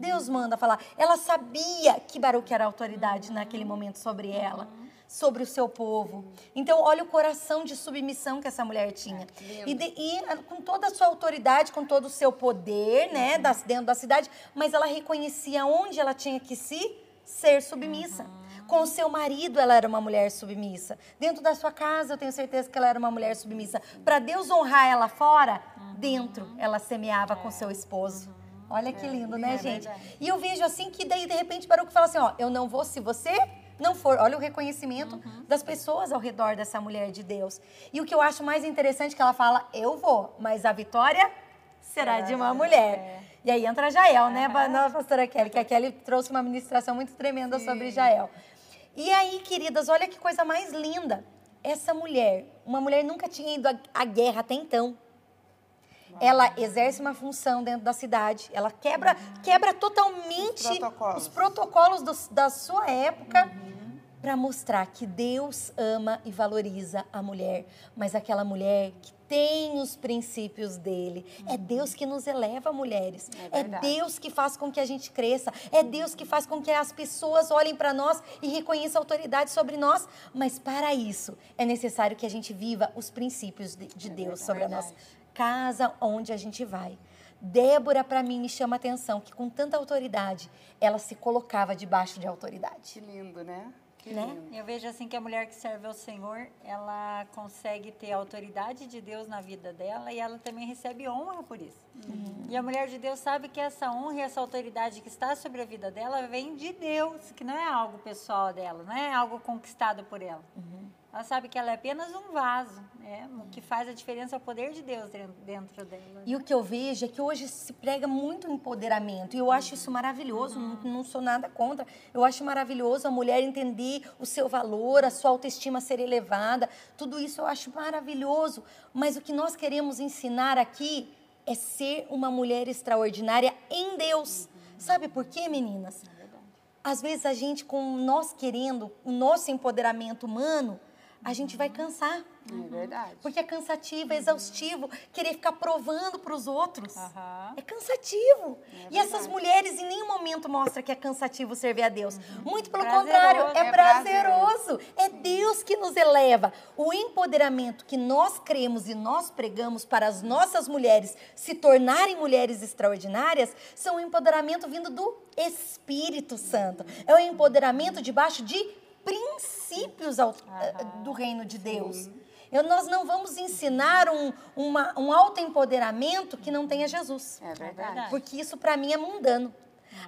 Deus manda falar. Ela sabia que Baruque era autoridade naquele momento sobre ela, sobre o seu povo. Então, olha o coração de submissão que essa mulher tinha. E, de- e, ah, com toda a sua autoridade, com todo o seu poder, né, das- dentro da cidade, mas ela reconhecia onde ela tinha que se ser submissa. Com o seu marido, ela era uma mulher submissa. Dentro da sua casa, eu tenho certeza que ela era uma mulher submissa. Para Deus honrar ela fora, dentro, ela semeava com seu esposo. Olha que lindo, né, é gente? verdade. E eu vejo assim que daí, de repente, Baruch fala assim, ó, eu não vou se você não for. Olha o reconhecimento Uhum. das pessoas ao redor dessa mulher de Deus. E o que eu acho mais interessante é que ela fala, eu vou, mas a vitória será de uma mulher. E aí entra Jael, né, ba- nossa pastora Kelly, que a Kelly trouxe uma ministração muito tremenda sobre Jael. E aí, queridas, olha que coisa mais linda. Essa mulher, uma mulher nunca tinha ido à guerra até então. Ela exerce uma função dentro da cidade. Ela quebra, quebra totalmente Os protocolos. os protocolos dos- da sua época para mostrar que Deus ama e valoriza a mulher, mas aquela mulher que tem os princípios dele. É Deus que nos eleva, mulheres. É, verdade. Deus que faz com que a gente cresça. É Deus que faz com que as pessoas olhem para nós e reconheçam a autoridade sobre nós. Mas para isso é necessário que a gente viva os princípios de, de Deus sobre a nossa casa, onde a gente vai. Débora, para mim, me chama a atenção que com tanta autoridade, ela se colocava debaixo de autoridade. Que lindo, né? Que Né? lindo. Eu vejo assim que a mulher que serve ao Senhor, ela consegue ter a autoridade de Deus na vida dela e ela também recebe honra por isso. E a mulher de Deus sabe que essa honra e essa autoridade que está sobre a vida dela vem de Deus, que não é algo pessoal dela, não é algo conquistado por ela. Ela sabe que ela é apenas um vaso, né? O que faz a diferença é o poder de Deus dentro, dela. E o que eu vejo é que hoje se prega muito empoderamento. E eu acho isso maravilhoso, não, não sou nada contra. Eu acho maravilhoso a mulher entender o seu valor, a sua autoestima ser elevada. Tudo isso eu acho maravilhoso. Mas o que nós queremos ensinar aqui é ser uma mulher extraordinária em Deus. Sabe por quê, meninas? Às vezes a gente, com nós querendo o nosso empoderamento humano, a gente vai cansar. É verdade. Porque é cansativo, é exaustivo, querer ficar provando para os outros. Aham. É cansativo. É e essas mulheres em nenhum momento mostram que é cansativo servir a Deus. Muito pelo Prazeroso. contrário, é, É prazeroso. É Deus que nos eleva. O empoderamento que nós cremos e nós pregamos para as nossas mulheres se tornarem mulheres extraordinárias são um empoderamento vindo do Espírito Santo. É o empoderamento debaixo de princípios ao- eh, do reino de Deus. Eu- nós não vamos ensinar um, uma- um autoempoderamento que não tenha Jesus. É verdade. verdade. Porque isso para mim é mundano.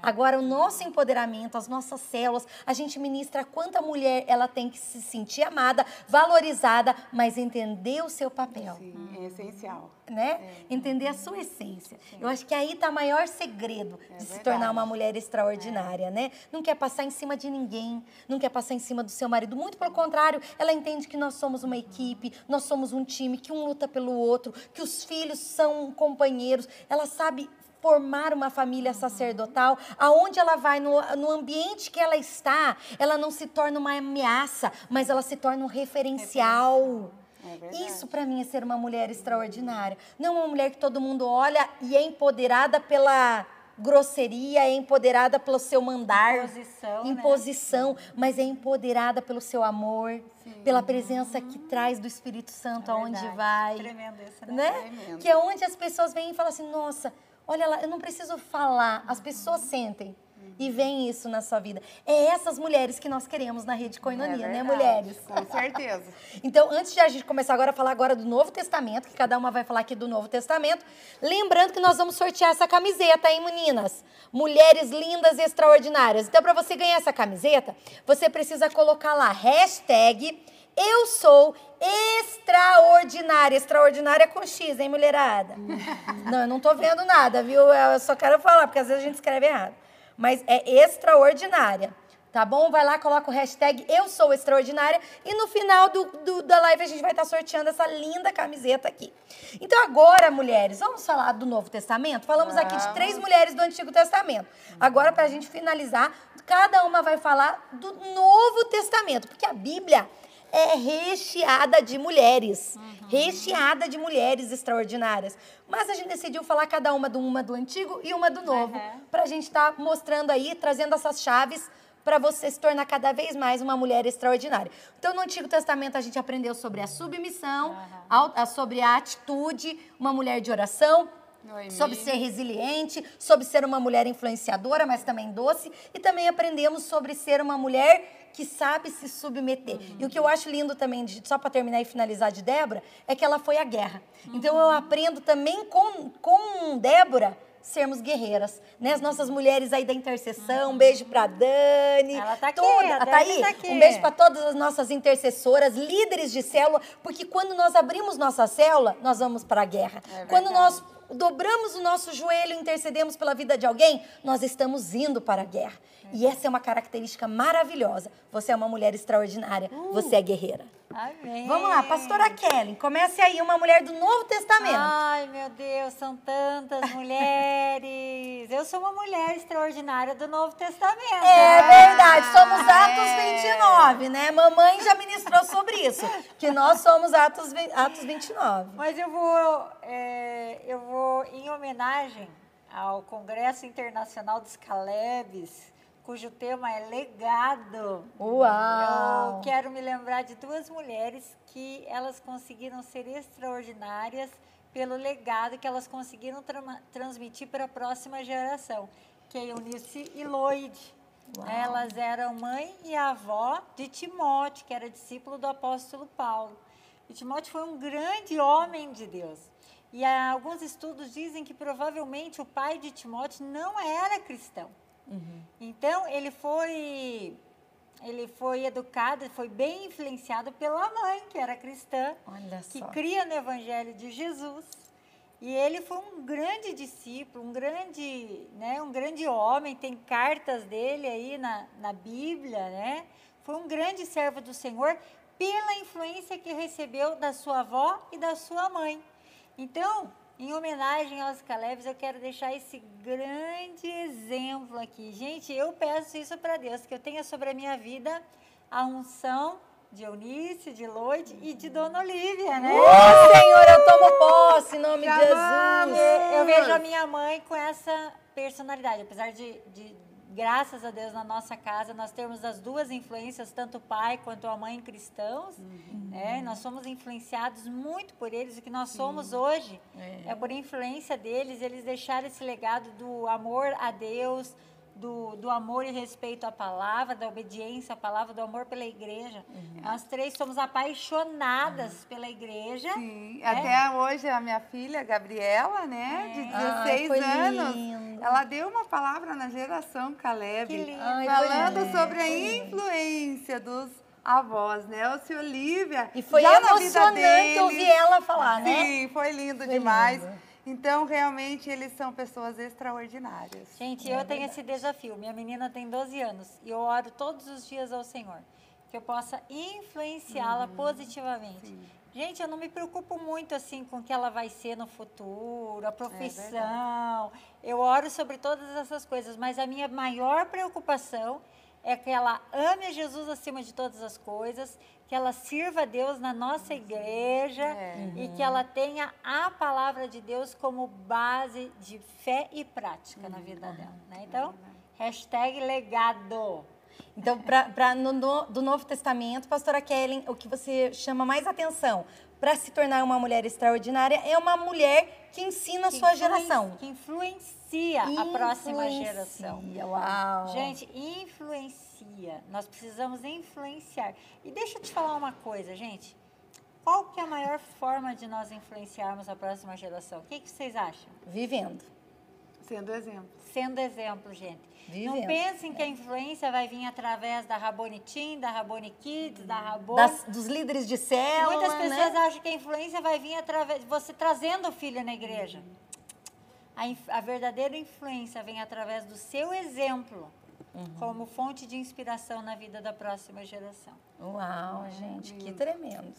Agora, o nosso empoderamento, as nossas células, a gente ministra quanta mulher ela tem que se sentir amada, valorizada, mas entender o seu papel Sim, é essencial. né? Entender a sua essência. Eu acho que aí está o maior segredo de se É verdade. tornar uma mulher extraordinária, né? Não quer passar em cima de ninguém, não quer passar em cima do seu marido. Muito pelo contrário, ela entende que nós somos uma equipe, nós somos um time, que um luta pelo outro, que os filhos são companheiros. Ela sabe formar uma família sacerdotal, aonde ela vai, no, no ambiente que ela está, ela não se torna uma ameaça, mas ela se torna um referencial. É. Isso para mim é ser uma mulher extraordinária. Não uma mulher que todo mundo olha e é empoderada pela grosseria, é empoderada pelo seu mandar, Imposição, né? imposição, mas é empoderada pelo seu amor, pela presença que traz do Espírito Santo aonde Verdade. vai, Tremendo isso, né? né? Tremendo. Que é onde as pessoas vêm e falam assim: "Nossa, olha lá, eu não preciso falar, as pessoas sentem". E vem isso na sua vida. É essas mulheres que nós queremos na rede Coinonia, É né, mulheres? Com certeza. Então, antes de a gente começar agora a falar agora do Novo Testamento, que cada uma vai falar aqui do Novo Testamento, lembrando que nós vamos sortear essa camiseta, hein, meninas? Mulheres lindas e extraordinárias. Então, para você ganhar essa camiseta, você precisa colocar lá hashtag eu sou extraordinária. Extraordinária com X, hein, mulherada? Não, eu não tô vendo nada, viu? Eu só quero falar, porque às vezes a gente escreve errado. Mas é extraordinária. Tá bom? Vai lá, coloca o hashtag Eu Sou Extraordinária e no final do, do- da live a gente vai estar sorteando essa linda camiseta aqui. Então agora, mulheres, vamos falar do Novo Testamento? Falamos aqui de três mulheres do Antigo Testamento. Agora, para a gente finalizar, cada uma vai falar do Novo Testamento, porque a Bíblia é recheada de mulheres, recheada de mulheres extraordinárias. Mas a gente decidiu falar cada uma de uma do Antigo e uma do Novo, Uhum. para a gente estar mostrando aí, trazendo essas chaves para você se tornar cada vez mais uma mulher extraordinária. Então, no Antigo Testamento, a gente aprendeu sobre a submissão, au- a- sobre a atitude, uma mulher de oração, Noemi. sobre ser resiliente, sobre ser uma mulher influenciadora, mas também doce, e também aprendemos sobre ser uma mulher que sabe se submeter. E o que eu acho lindo também, de- só para terminar e finalizar de Débora, é que ela foi à guerra. Então eu aprendo também com, com Débora sermos guerreiras, né? As nossas mulheres aí da intercessão, um beijo pra Dani. Ela tá aqui, toda- a tá Dani aí? tá aqui. Um beijo pra todas as nossas intercessoras, líderes de célula, porque quando nós abrimos nossa célula, nós vamos para a guerra. É quando nós dobramos o nosso joelho e intercedemos pela vida de alguém, nós estamos indo para a guerra. E essa é uma característica maravilhosa. Você é uma mulher extraordinária, você é guerreira. Amém. Vamos lá, pastora Kelly, comece aí, uma mulher do Novo Testamento. Ai, meu Deus, são tantas mulheres. Eu sou uma mulher extraordinária do Novo Testamento. É verdade, somos Ah, Atos é. 29, né? Mamãe já ministrou sobre isso, que nós somos Atos, Atos 29. Mas eu vou, é, eu vou em homenagem ao Congresso Internacional dos Calebs, cujo tema é legado. Uau! Eu quero me lembrar de duas mulheres que elas conseguiram ser extraordinárias pelo legado que elas conseguiram tra transmitir para a próxima geração, que é Eunice e Loide. Elas eram mãe e avó de Timóteo, que era discípulo do apóstolo Paulo. E Timóteo foi um grande homem de Deus. E alguns estudos dizem que provavelmente o pai de Timóteo não era cristão. Uhum. Então, ele foi ele foi educado, foi bem influenciado pela mãe, que era cristã, que cria no Evangelho de Jesus. E ele foi um grande discípulo, um grande, né, um grande homem, tem cartas dele aí na, na Bíblia, né? Foi um grande servo do Senhor pela influência que recebeu da sua avó e da sua mãe. Então, em homenagem aos Calebs, eu quero deixar esse grande exemplo aqui. Gente, eu peço isso para Deus, que eu tenha sobre a minha vida a unção de Eunice, de Loide e de Dona Olivia, né? Ô, Senhor, eu tomo posse em nome de Jesus. Eu vejo a minha mãe com essa personalidade, apesar de, de graças a Deus, na nossa casa, nós temos as duas influências, tanto o pai quanto a mãe cristãos. Uhum. Né? Nós somos influenciados muito por eles. O que nós Sim. somos hoje é. é por influência deles. Eles deixaram esse legado do amor a Deus, do, do amor e respeito à palavra, da obediência à palavra, do amor pela igreja. Uhum. Nós três somos apaixonadas uhum. pela igreja. Sim, né? até hoje a minha filha, Gabriela, né, é. de 16 Ai, anos, lindo. ela deu uma palavra na geração Caleb, Ai, falando sobre a influência dos avós, Nelson né? e Olivia. E foi emocionante ouvir ela falar, Sim, né? Sim, foi lindo foi demais. Lindo. Então, realmente, eles são pessoas extraordinárias. Gente, é eu verdade. tenho esse desafio. Minha menina tem 12 anos e eu oro todos os dias ao Senhor que eu possa influenciá-la uhum. positivamente. Sim. Gente, eu não me preocupo muito assim com o que ela vai ser no futuro, a é profissão. É eu oro sobre todas essas coisas, mas a minha maior preocupação é que ela ame a Jesus acima de todas as coisas, que ela sirva a Deus na nossa igreja é. e que ela tenha a palavra de Deus como base de fé e prática uhum. na vida dela. Né? Então, hashtag legado. Então, para no, no, do Novo Testamento, pastora Kellen, o que você chama mais atenção para se tornar uma mulher extraordinária é uma mulher que ensina a sua geração. Que influencia, influencia a próxima geração. Uau! Gente, influencia. Nós precisamos influenciar. E deixa eu te falar uma coisa, gente. Qual que é a maior forma de nós influenciarmos a próxima geração? O que, que vocês acham? Vivendo. Sendo exemplo. Sendo exemplo, gente. Vivendo. Não pensem que a influência vai vir através da Rabone Team, da Rabone Kids, da Rabone... Das, dos líderes de célula, Muitas né? pessoas né? acham que a influência vai vir através de você trazendo o filho na igreja. A, a verdadeira influência vem através do seu exemplo. Uhum. como fonte de inspiração na vida da próxima geração. Uau, gente, que tremendo.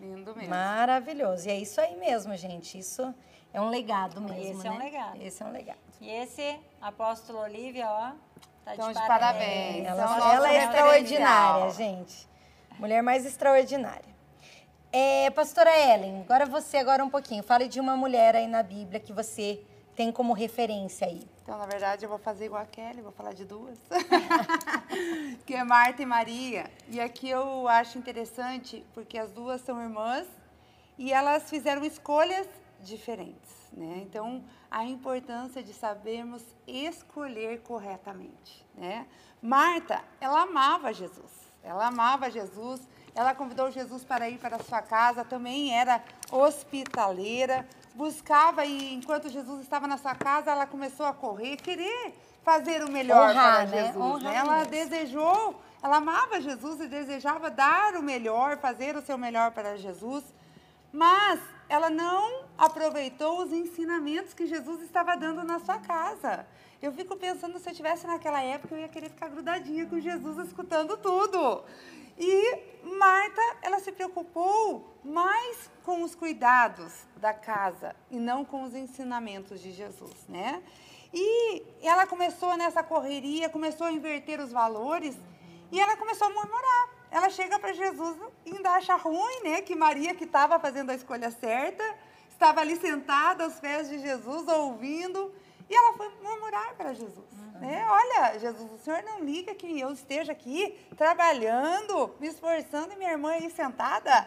Lindo mesmo. Maravilhoso. E é isso aí mesmo, gente. Isso é um legado mesmo. Esse né? é um legado. Esse é um legado. E esse, apóstolo Olivia, ó, tá então, de, de parabéns. Ela, ela é extraordinária, gente. Mulher mais extraordinária. É, pastora Ellen, agora você, agora um pouquinho. Fale de uma mulher aí na Bíblia que você tem como referência aí. Então, na verdade, eu vou fazer igual a Kelly, vou falar de duas. que é Marta e Maria. E aqui eu acho interessante, porque as duas são irmãs e elas fizeram escolhas diferentes, né? Então, a importância de sabermos escolher corretamente, né? Marta, ela amava Jesus. Ela amava Jesus. Ela convidou Jesus para ir para a sua casa, também era hospitaleira, buscava e enquanto Jesus estava na sua casa, ela começou a correr, querer fazer o melhor Honrar, para né? Jesus. Né? Ela desejou, ela amava Jesus e desejava dar o melhor, fazer o seu melhor para Jesus, mas ela não aproveitou os ensinamentos que Jesus estava dando na sua casa. Eu fico pensando, se eu estivesse naquela época, eu ia querer ficar grudadinha com Jesus, escutando tudo. E Marta, ela se preocupou mais com os cuidados da casa e não com os ensinamentos de Jesus, né? E ela começou nessa correria, começou a inverter os valores e ela começou a murmurar. Ela chega para Jesus e ainda acha ruim, né? Que Maria, que estava fazendo a escolha certa, estava ali sentada aos pés de Jesus, ouvindo, e ela foi murmurar para Jesus. Uhum. Né? Olha, Jesus, o senhor não liga que eu esteja aqui trabalhando, me esforçando e minha irmã aí sentada?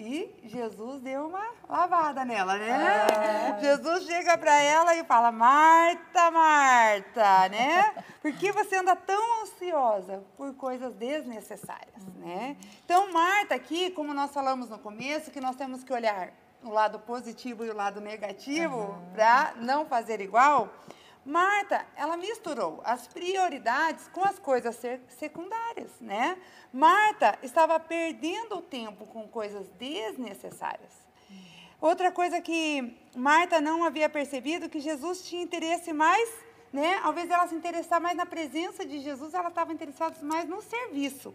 E Jesus deu uma lavada nela, né? É. Jesus chega para ela e fala: Marta, Marta, né? Por que você anda tão ansiosa por coisas desnecessárias, né? Então, Marta, aqui, como nós falamos no começo, que nós temos que olhar o lado positivo e o lado negativo uhum. para não fazer igual. Marta, ela misturou as prioridades com as coisas secundárias, né? Marta estava perdendo o tempo com coisas desnecessárias. Outra coisa que Marta não havia percebido que Jesus tinha interesse mais, né? Invés dela se interessar mais na presença de Jesus, ela estava interessada mais no serviço.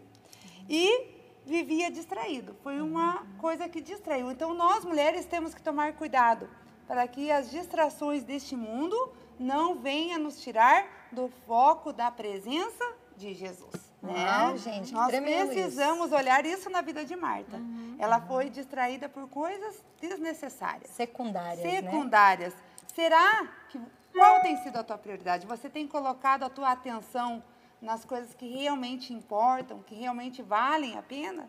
E vivia distraído. Foi uma coisa que distraiu. Então nós mulheres temos que tomar cuidado para que as distrações deste mundo não venha nos tirar do foco da presença de Jesus. Né? gente, Nós precisamos isso. olhar isso na vida de Marta. Uhum, Ela uhum. foi distraída por coisas desnecessárias. Secundárias. Né? Secundárias. Né? Será que qual tem sido a tua prioridade? Você tem colocado a tua atenção nas coisas que realmente importam, que realmente valem a pena?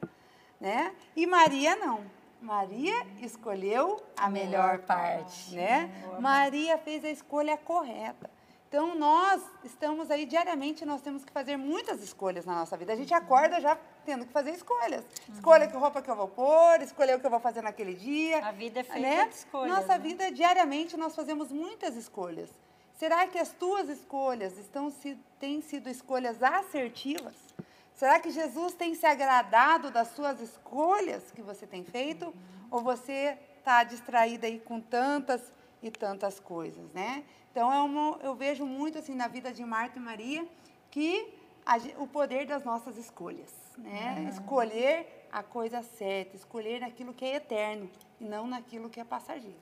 Né? E Maria não. Maria escolheu a, melhor, parte, né? Maria fez a escolha correta. Então nós estamos aí diariamente, nós temos que fazer muitas escolhas na nossa vida. A gente acorda já tendo que fazer escolhas. Escolha que roupa que eu vou pôr, escolher o que eu vou fazer naquele dia. A vida é feita né? de escolhas. Nossa né? vida diariamente nós fazemos muitas escolhas. Será que as tuas escolhas estão têm sido escolhas assertivas? Será que Jesus tem se agradado das suas escolhas que você tem feito? Ou você está distraída aí com tantas e tantas coisas, né? Então, é uma, eu vejo muito assim na vida de Marta e Maria que a, o poder das nossas escolhas, né? Uhum. Escolher a coisa certa, escolher naquilo que é eterno e não naquilo que é passageiro.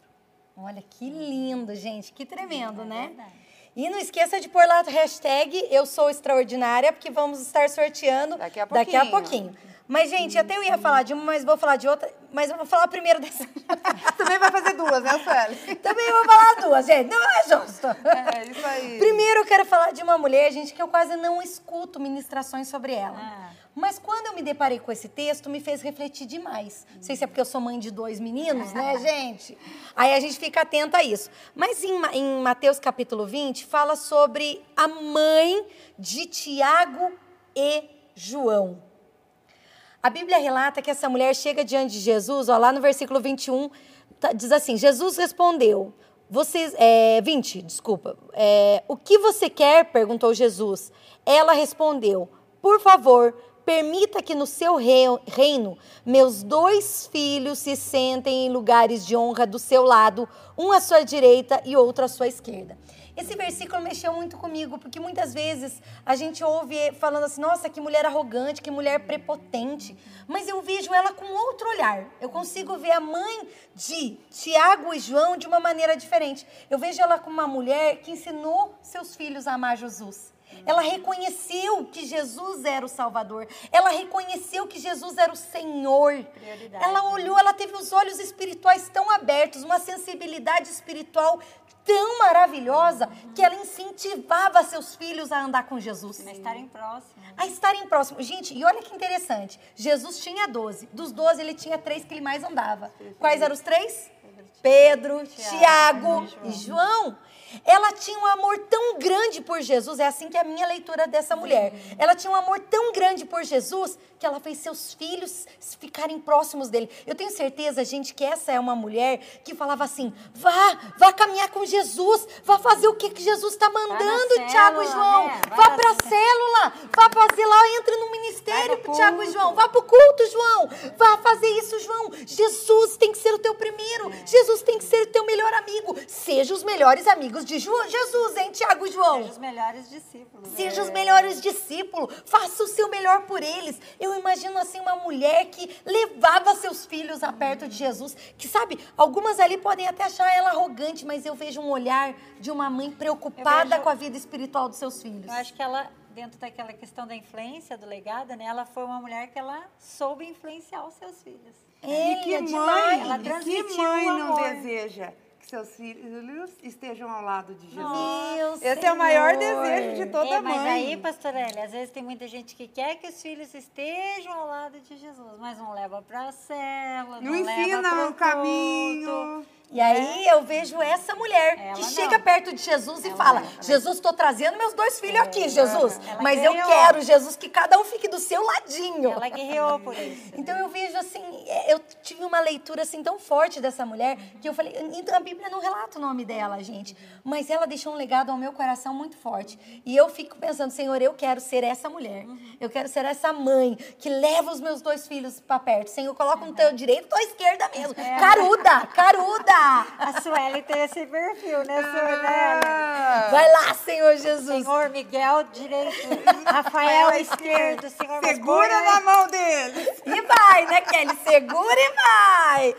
Olha, que lindo, gente, que tremendo, é né? E não esqueça de pôr lá a hashtag Eu Sou Extraordinária, porque vamos estar sorteando daqui a pouquinho. Daqui a pouquinho. Mas, gente, até eu ia falar de uma, mas vou falar de outra. Mas eu vou falar primeiro dessa. Também vai fazer duas, né, Sueli? Também vou falar duas, gente. Não é justo. É, isso aí. Primeiro eu quero falar de uma mulher, gente, que eu quase não escuto ministrações sobre ela. Ah. Mas quando eu me deparei com esse texto, me fez refletir demais. Não sei se é porque eu sou mãe de dois meninos, né, gente? Aí a gente fica atenta a isso. Mas em, em Mateus capítulo 20, fala sobre a mãe de Tiago e João. A Bíblia relata que essa mulher chega diante de Jesus, ó, lá no versículo 21, tá, diz assim: Jesus respondeu. Vocês, é, 20, desculpa. É, o que você quer? perguntou Jesus. Ela respondeu: Por favor, Permita que no seu reino meus dois filhos se sentem em lugares de honra do seu lado, um à sua direita e outro à sua esquerda. Esse versículo mexeu muito comigo, porque muitas vezes a gente ouve falando assim: nossa, que mulher arrogante, que mulher prepotente. Mas eu vejo ela com outro olhar. Eu consigo ver a mãe de Tiago e João de uma maneira diferente. Eu vejo ela como uma mulher que ensinou seus filhos a amar Jesus. Ela reconheceu que Jesus era o Salvador. Ela reconheceu que Jesus era o Senhor. Prioridade. Ela olhou, ela teve os olhos espirituais tão abertos, uma sensibilidade espiritual tão maravilhosa que ela incentivava seus filhos a andar com Jesus. A estarem próximos. A estarem próximos. Gente, e olha que interessante. Jesus tinha 12. Dos 12, ele tinha três que ele mais andava. Quais eram os três? Pedro, Tiago, e João. Ela tinha um amor tão grande por Jesus, é assim que é a minha leitura dessa mulher. Ela tinha um amor tão grande por Jesus que ela fez seus filhos ficarem próximos dele. Eu tenho certeza, gente, que essa é uma mulher que falava assim: vá, vá caminhar com Jesus, vá fazer o que, que Jesus está mandando, Tiago e João. Né? Vá para a célula, vá fazer lá, entre no ministério, Tiago e João. Vá para o culto, João. Vá fazer isso, João. Jesus tem que ser o teu primeiro. É. Jesus tem que ser o teu melhor amigo. Seja os melhores amigos de Jesus, hein, Tiago e João? Seja os melhores discípulos. Seja é. os melhores discípulos. Faça o seu melhor por eles. Eu imagino assim uma mulher que levava seus filhos a perto de Jesus. Que sabe, algumas ali podem até achar ela arrogante, mas eu vejo um olhar de uma mãe preocupada vejo... com a vida espiritual dos seus filhos. Eu acho que ela dentro daquela questão da influência, do legado, né? Ela foi uma mulher que ela soube influenciar os seus filhos. É, e que mãe, ela que mãe não deseja que seus filhos estejam ao lado de Jesus. Meu Esse é o maior Senhor. desejo de toda É, mas mãe. aí, pastora Elia, às vezes tem muita gente que quer que os filhos estejam ao lado de Jesus, mas não leva para a célula, não, Não ensina leva o caminho. culto. E aí eu vejo essa mulher Ela que não. chega perto de Jesus e Ela fala: não, Jesus, estou trazendo meus dois filhos aqui, Jesus. Mas eu ganhou. quero, Jesus, que cada um fique do seu ladinho. Ela guerreou por isso. Então eu vejo assim, é, eu tive uma leitura assim tão forte dessa mulher que eu falei, então a Bíblia não relata o nome dela, gente, mas ela deixou um legado ao meu coração muito forte. E eu fico pensando, Senhor, eu quero ser essa mulher. Eu quero ser essa mãe que leva os meus dois filhos para perto. Senhor, coloca no teu direito ou à esquerda mesmo. Caruda, caruda. A Sueli tem esse perfil, né, Sueli? Ah, Vai lá, Senhor Jesus. Senhor Miguel, direito. Rafael, esquerdo. Senhor Segura na mão dele. E vai, né, Kelly? Segura e vai.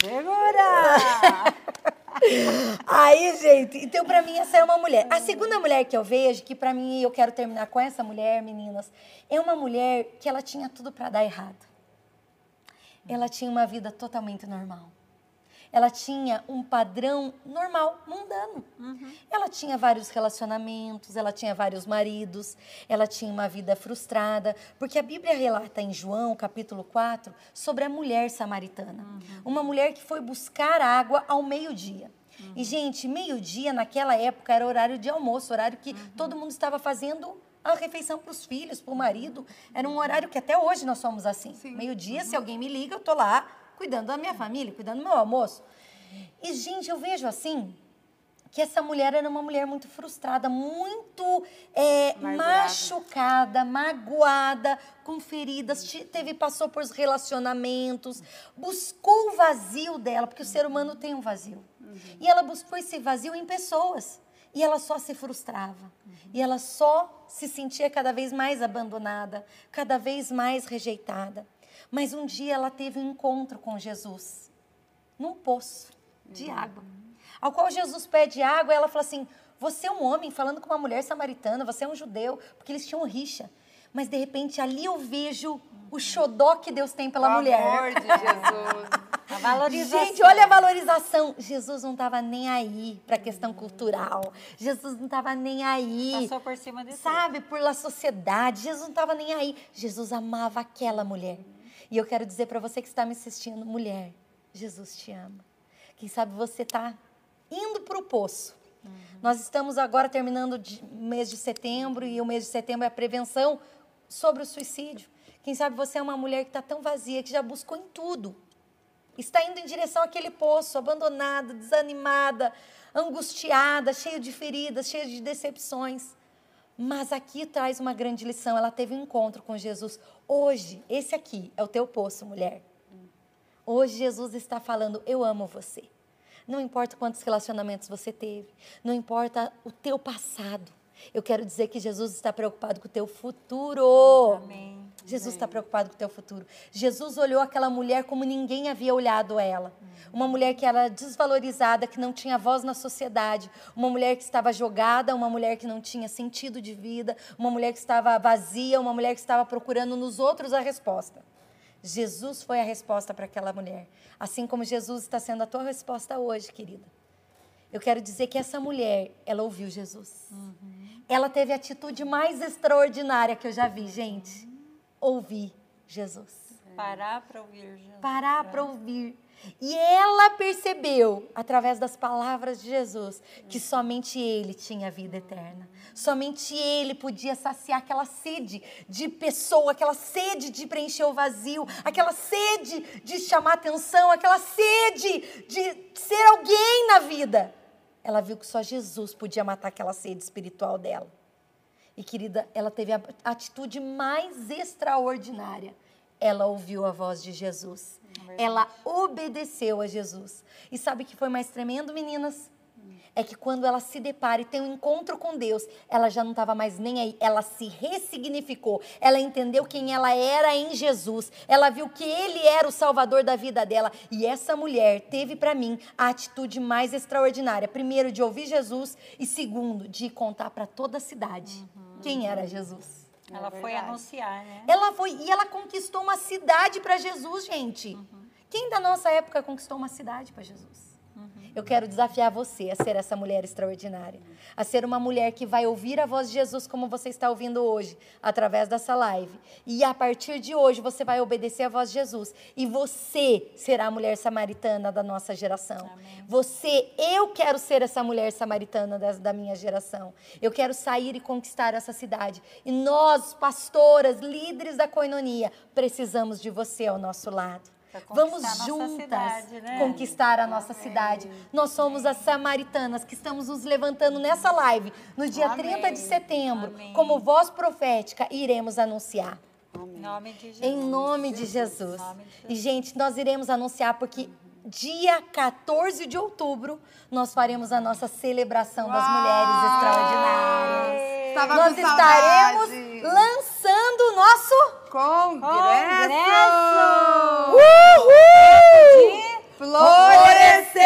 Segura! Aí, gente, então pra mim essa é uma mulher. A segunda mulher que eu vejo, que pra mim eu quero terminar com essa mulher, meninas, é uma mulher que ela tinha tudo pra dar errado. Ela tinha uma vida totalmente normal. Ela tinha um padrão normal, mundano. Ela tinha vários relacionamentos, ela tinha vários maridos, ela tinha uma vida frustrada, porque a Bíblia relata em João, capítulo 4, sobre a mulher samaritana. Uma mulher que foi buscar água ao meio-dia. E, gente, meio-dia naquela época era horário de almoço, horário que todo mundo estava fazendo a refeição para os filhos, para o marido. Era um horário que até hoje nós somos assim. Meio-dia, se alguém me liga, eu tô lá cuidando da minha família, cuidando do meu almoço. E, gente, eu vejo assim que essa mulher era uma mulher muito frustrada, muito é, machucada, magoada, com feridas, te- teve passou por relacionamentos, buscou o vazio dela, porque o ser humano tem um vazio. E ela buscou esse vazio em pessoas. E ela só se frustrava. E ela só se sentia cada vez mais abandonada, cada vez mais rejeitada. Mas um dia ela teve um encontro com Jesus num poço de água. Ao qual Jesus pede água, ela fala assim: Você é um homem falando com uma mulher samaritana, você é um judeu, porque eles tinham rixa. Mas de repente ali eu vejo o xodó que Deus tem pela Pelo mulher. amor de Jesus. A valorização. Gente, olha a valorização. Jesus não estava nem aí para a questão cultural. Jesus não estava nem aí. Passou por cima de tudo. Sabe, pela sociedade. Jesus não estava nem aí. Jesus amava aquela mulher. E eu quero dizer para você que está me assistindo, mulher, Jesus te ama. Quem sabe você está indo para o poço. Nós estamos agora terminando o mês de setembro e o mês de setembro é a prevenção sobre o suicídio. Quem sabe você é uma mulher que está tão vazia, que já buscou em tudo. Está indo em direção àquele poço, abandonada, desanimada, angustiada, cheia de feridas, cheia de decepções. Mas aqui traz uma grande lição. Ela teve um encontro com Jesus. Hoje, esse aqui é o teu poço, mulher. Hoje Jesus está falando: Eu amo você. Não importa quantos relacionamentos você teve, não importa o teu passado. Eu quero dizer que Jesus está preocupado com o teu futuro. Amém. Jesus está preocupado com o teu futuro. Jesus olhou aquela mulher como ninguém havia olhado ela. Uma mulher que era desvalorizada, que não tinha voz na sociedade. Uma mulher que estava jogada, uma mulher que não tinha sentido de vida. Uma mulher que estava vazia, uma mulher que estava procurando nos outros a resposta. Jesus foi a resposta para aquela mulher. Assim como Jesus está sendo a tua resposta hoje, querida. Eu quero dizer que essa mulher, ela ouviu Jesus. Ela teve a atitude mais extraordinária que eu já vi, gente. Ouvir Jesus. Parar para ouvir Jesus. Parar para ouvir. E ela percebeu, através das palavras de Jesus, que somente Ele tinha vida eterna. Somente Ele podia saciar aquela sede de pessoa, aquela sede de preencher o vazio, aquela sede de chamar atenção, aquela sede de ser alguém na vida. Ela viu que só Jesus podia matar aquela sede espiritual dela. E querida, ela teve a atitude mais extraordinária. Ela ouviu a voz de Jesus. Ela obedeceu a Jesus. E sabe o que foi mais tremendo, meninas? É que quando ela se depara e tem um encontro com Deus, ela já não estava mais nem aí. Ela se ressignificou. Ela entendeu quem ela era em Jesus. Ela viu que Ele era o Salvador da vida dela. E essa mulher teve para mim a atitude mais extraordinária. Primeiro, de ouvir Jesus. E segundo, de contar para toda a cidade quem era Jesus. Ela É foi anunciar, né? Ela foi e ela conquistou uma cidade para Jesus, gente. Quem da nossa época conquistou uma cidade para Jesus? Eu quero desafiar você a ser essa mulher extraordinária, a ser uma mulher que vai ouvir a voz de Jesus como você está ouvindo hoje, através dessa live. E a partir de hoje você vai obedecer a voz de Jesus e você será a mulher samaritana da nossa geração. Amém. Você, eu quero ser essa mulher samaritana da, da minha geração. Eu quero sair e conquistar essa cidade. E nós, pastoras, líderes da coinonia, precisamos de você ao nosso lado. Vamos juntas cidade, né? conquistar a nossa Amém. cidade. Nós somos as samaritanas que estamos nos levantando nessa live no dia Amém. 30 de setembro, Amém. como voz profética, iremos anunciar. Nome de em nome de Jesus. Nome de Jesus. E, gente, nós iremos anunciar porque dia 14 de outubro nós faremos a nossa celebração das mulheres extraordinárias. Nós estaremos lançando o nosso congresso, congresso. Uhul! de florescer.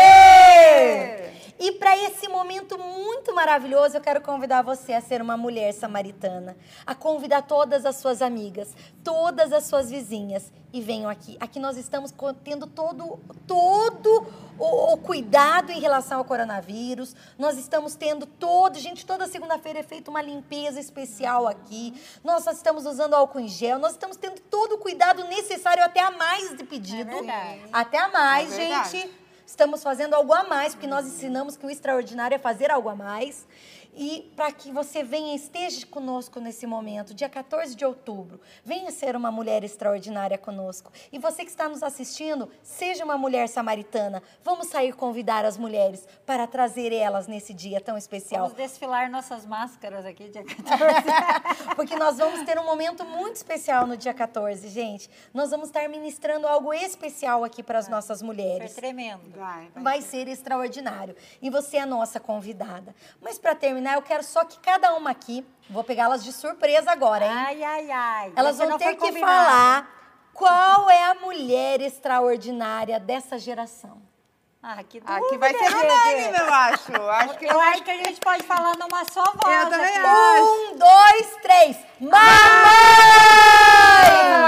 E para esse momento muito maravilhoso, eu quero convidar você a ser uma mulher samaritana, a convidar todas as suas amigas, todas as suas vizinhas e venham aqui. Aqui nós estamos tendo todo todo o, o cuidado em relação ao coronavírus. Nós estamos tendo todo, gente, toda segunda-feira é feita uma limpeza especial aqui. Nós só estamos usando álcool em gel, nós estamos tendo todo o cuidado necessário até a mais de pedido. É até a mais, é gente estamos fazendo algo a mais, porque nós ensinamos que o extraordinário é fazer algo a mais e para que você venha esteja conosco nesse momento, dia 14 de outubro. Venha ser uma mulher extraordinária conosco. E você que está nos assistindo, seja uma mulher samaritana. Vamos sair convidar as mulheres para trazer elas nesse dia tão especial. Vamos desfilar nossas máscaras aqui dia 14. Porque nós vamos ter um momento muito especial no dia 14, gente. Nós vamos estar ministrando algo especial aqui para as nossas mulheres. Foi tremendo. Vai, vai. vai ser extraordinário. E você é a nossa convidada. Mas para terminar terminar, eu quero só que cada uma aqui, vou pegá-las de surpresa agora, hein? Ai, ai, ai. Elas vão ter que falar qual é a mulher extraordinária dessa geração. Ah, que dúvida. Aqui vai ser unânime, eu acho. acho que eu, eu acho que a gente pode falar numa só voz. Eu também aqui. acho. Um, dois, três. Mamãe!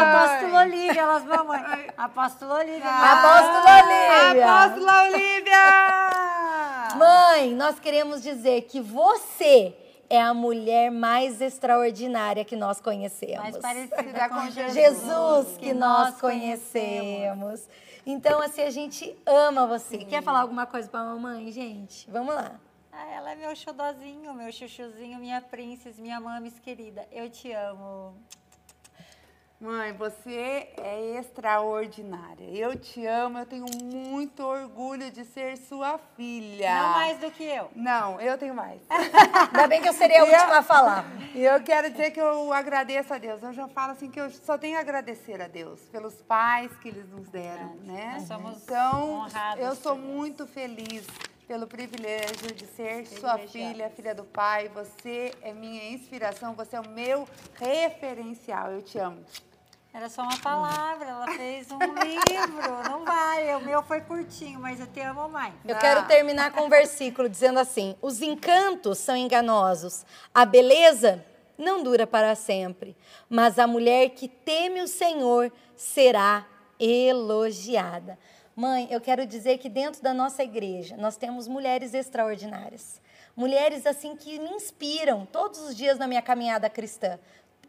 Apóstolo Olívia, elas mamãe. Apóstolo Olívia. Apóstolo Olívia. Apóstolo Olívia. Mãe, nós queremos dizer que você é a mulher mais extraordinária que nós conhecemos. Mais parecida com Jesus. Jesus que, que nós conhecemos. conhecemos. Então, assim, a gente ama você. Sim. Quer falar alguma coisa para a mamãe, gente? Vamos lá. Ah, ela é meu xodozinho, meu chuchuzinho, minha princesa, minha mames querida. Eu te amo. Mãe, você é extraordinária. Eu te amo, eu tenho muito orgulho de ser sua filha. Não mais do que eu. Não, eu tenho mais. Ainda bem que eu seria a última a falar. E eu quero dizer que eu agradeço a Deus. Eu já falo assim que eu só tenho a agradecer a Deus pelos pais que eles nos deram, né? Nós somos então, honrados eu sou muito feliz pelo privilégio de ser sua filha, filha do pai. Você é minha inspiração, você é o meu referencial. Eu te amo. Era só uma palavra, ela fez um livro. Não vai, o meu foi curtinho, mas eu te amo mais. Eu quero terminar com um versículo dizendo assim: Os encantos são enganosos, a beleza não dura para sempre, mas a mulher que teme o Senhor será elogiada. Mãe, eu quero dizer que dentro da nossa igreja nós temos mulheres extraordinárias. Mulheres assim que me inspiram todos os dias na minha caminhada cristã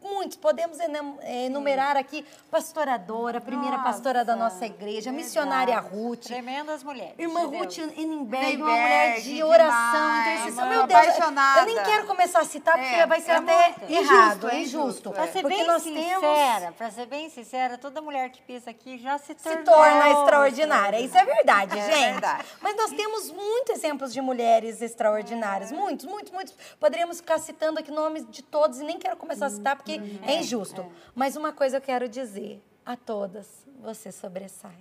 muitos, podemos enumerar aqui pastoradora, primeira nossa, pastora da nossa igreja, verdade. missionária Ruth. Tremendas mulheres. Irmã de Ruth Enenberg, uma mulher de oração, intercessão. Meu Deus, apaixonada. eu nem quero começar a citar, porque é, vai ser é até muito. errado, é injusto. Para ser porque bem nós sincera, temos... para ser bem sincera, toda mulher que pensa aqui já se torna... Se torna extraordinária, isso é verdade, é gente. Verdade. Mas nós temos muitos exemplos de mulheres extraordinárias, muitos, muitos, muitos. Poderíamos ficar citando aqui nomes de todos e nem quero começar a citar, porque uhum. é injusto. É. Mas uma coisa eu quero dizer a todas: você sobressai.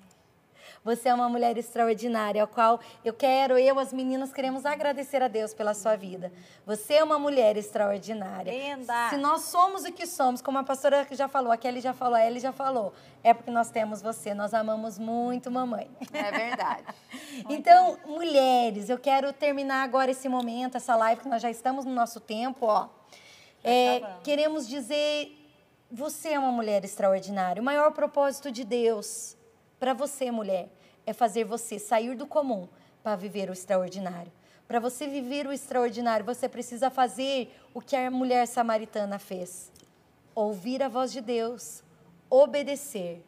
Você é uma mulher extraordinária, ao qual eu quero, eu, as meninas, queremos agradecer a Deus pela sua vida. Você é uma mulher extraordinária. Linda. Se nós somos o que somos, como a pastora já falou, a Kelly já falou, a Ellie já falou, é porque nós temos você. Nós amamos muito mamãe. É verdade. então, mulheres, eu quero terminar agora esse momento, essa live, que nós já estamos no nosso tempo, ó. É, queremos dizer, você é uma mulher extraordinária. O maior propósito de Deus para você, mulher, é fazer você sair do comum para viver o extraordinário. Para você viver o extraordinário, você precisa fazer o que a mulher samaritana fez: ouvir a voz de Deus, obedecer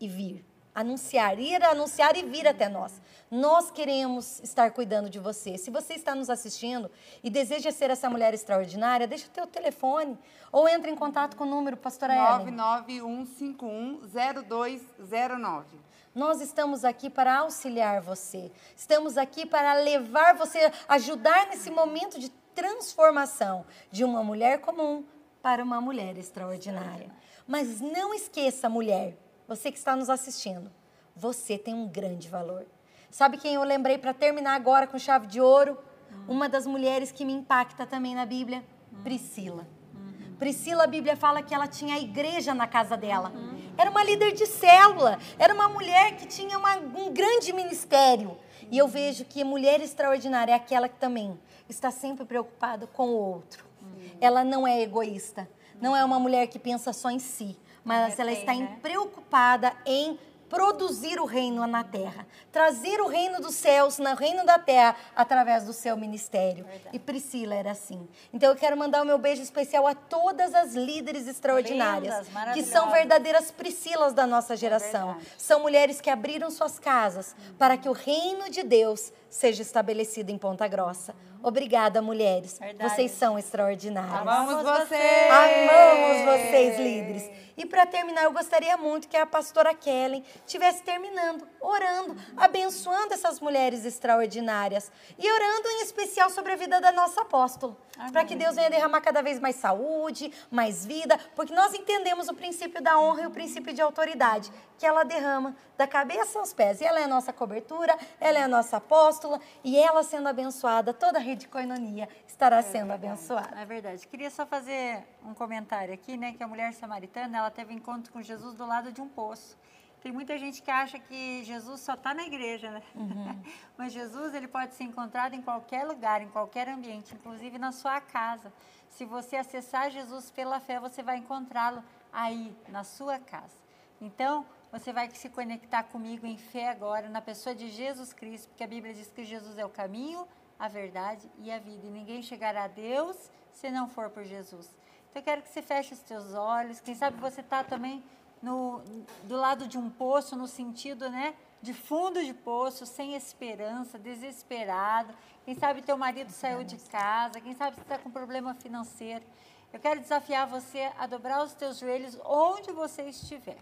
e vir. Anunciar, ir anunciar e vir até nós. Nós queremos estar cuidando de você. Se você está nos assistindo e deseja ser essa mulher extraordinária, deixa o teu telefone ou entre em contato com o número, pastora Ellen. 991510209. Nós estamos aqui para auxiliar você. Estamos aqui para levar você, ajudar nesse momento de transformação de uma mulher comum para uma mulher extraordinária. Mas não esqueça, mulher, você que está nos assistindo, você tem um grande valor. Sabe quem eu lembrei para terminar agora com chave de ouro? Uma das mulheres que me impacta também na Bíblia, Priscila. Priscila, a Bíblia fala que ela tinha a igreja na casa dela. Era uma líder de célula, era uma mulher que tinha uma, um grande ministério. E eu vejo que mulher extraordinária é aquela que também está sempre preocupada com o outro. Ela não é egoísta, não é uma mulher que pensa só em si, mas ela está né? preocupada em produzir o reino na terra, trazer o reino dos céus no reino da terra através do seu ministério. Verdade. E Priscila era assim. Então eu quero mandar o meu beijo especial a todas as líderes extraordinárias, Lindas, que são verdadeiras Priscilas da nossa geração. verdade. são mulheres que abriram suas casas para que o reino de Deus seja estabelecido em Ponta Grossa. Obrigada, mulheres. Verdade. Vocês são extraordinárias. Amamos você! Amamos vocês, líderes. E para terminar, eu gostaria muito que a pastora Kellen estivesse terminando, orando, abençoando essas mulheres extraordinárias e orando em especial sobre a vida da nossa apóstola. Para que Deus venha derramar cada vez mais saúde, mais vida, porque nós entendemos o princípio da honra e o princípio de autoridade que ela derrama da cabeça aos pés. E ela é a nossa cobertura, ela é a nossa apóstola e ela sendo abençoada, toda a rede coinonia estará sendo abençoada. É verdade. Queria só fazer um comentário aqui, né? Que a mulher samaritana, ela teve encontro com Jesus do lado de um poço. Tem muita gente que acha que Jesus só está na igreja, né? Mas Jesus, ele pode ser encontrado em qualquer lugar, em qualquer ambiente, inclusive na sua casa. Se você acessar Jesus pela fé, você vai encontrá-lo aí, na sua casa. Então, você vai se conectar comigo em fé agora, na pessoa de Jesus Cristo, porque a Bíblia diz que Jesus é o caminho, a verdade e a vida. E ninguém chegará a Deus se não for por Jesus. Então eu quero que você feche os teus olhos. Quem sabe você está também no, do lado de um poço, no sentido, né? De fundo de poço, sem esperança, desesperado. Quem sabe teu marido saiu de casa, quem sabe você está com problema financeiro. Eu quero desafiar você a dobrar os teus joelhos onde você estiver.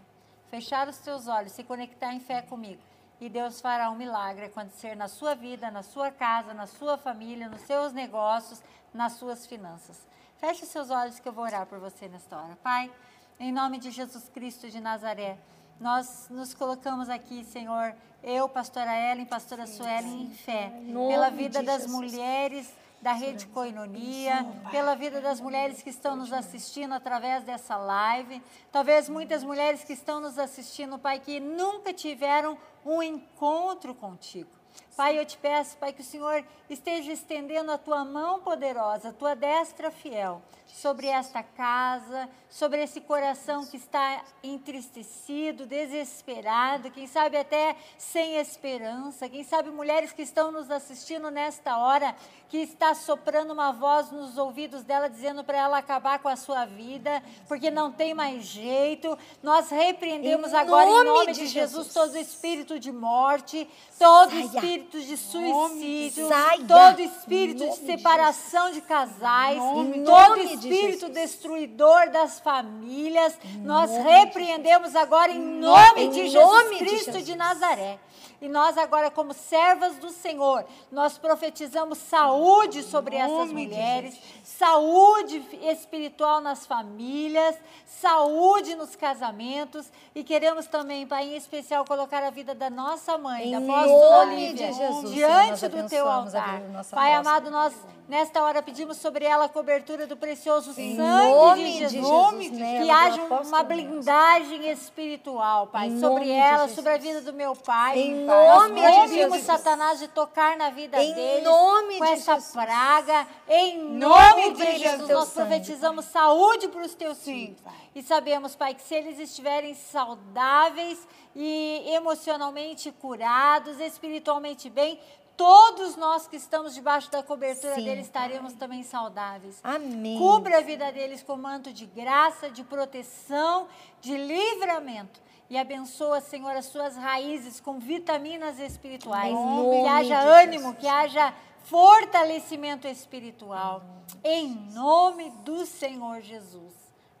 Fechar os teus olhos, se conectar em fé comigo. E Deus fará um milagre acontecer na sua vida, na sua casa, na sua família, nos seus negócios, nas suas finanças. Feche seus olhos que eu vou orar por você nesta hora. Pai, em nome de Jesus Cristo de Nazaré, nós nos colocamos aqui, Senhor, eu, pastora Ellen, pastora Suelen, em fé, pela vida das Jesus. mulheres da Rede Coinonia, pela vida das mulheres que estão nos assistindo através dessa live. Talvez muitas mulheres que estão nos assistindo, Pai, que nunca tiveram um encontro contigo. Pai, eu te peço, Pai, que o Senhor esteja estendendo a tua mão poderosa, a tua destra fiel sobre esta casa, sobre esse coração que está entristecido, desesperado, quem sabe até sem esperança, quem sabe mulheres que estão nos assistindo nesta hora, que está soprando uma voz nos ouvidos dela dizendo para ela acabar com a sua vida, porque não tem mais jeito. Nós repreendemos Em agora em nome de Jesus Jesus. todo espírito de morte, todo Saia. espírito de suicídio, Saia. todo espírito de nome de separação de casais, Em todo nome de espírito Jesus. destruidor das famílias, nós nome de repreendemos agora em nome Em de nome Jesus de Cristo de Jesus. Nazaré. E nós agora, como servas do Senhor, nós profetizamos saúde sobre essas de mulheres, saúde espiritual nas famílias, saúde nos casamentos e queremos também, Pai, em especial, colocar a vida da nossa mãe, Em da apóstola nome Lívia, de Jesus, Senhor, diante do teu altar. Pai amado, nós nesta hora pedimos sobre ela a cobertura do precioso Em sangue nome de de Jesus. Jesus, nela, que haja uma blindagem espiritual, Pai, sobre de ela, Jesus. sobre a vida do meu pai. Em Pai. Nome Nós de Jesus. Satanás de tocar na vida Em deles nome com de essa Jesus. praga. Em Nome nome de Jesus, nós Sangue, profetizamos saúde para os teus Sim, filhos. Pai. E sabemos, Pai, que se eles estiverem saudáveis e emocionalmente curados, espiritualmente bem, todos nós que estamos debaixo da cobertura Sim. dele estaremos também saudáveis. Amém. Cubra a vida deles com manto de graça, de proteção, de livramento. E abençoa, Senhor, as suas raízes com vitaminas espirituais. Nome que haja ânimo, Jesus. que haja fortalecimento espiritual. Em nome do Senhor Jesus.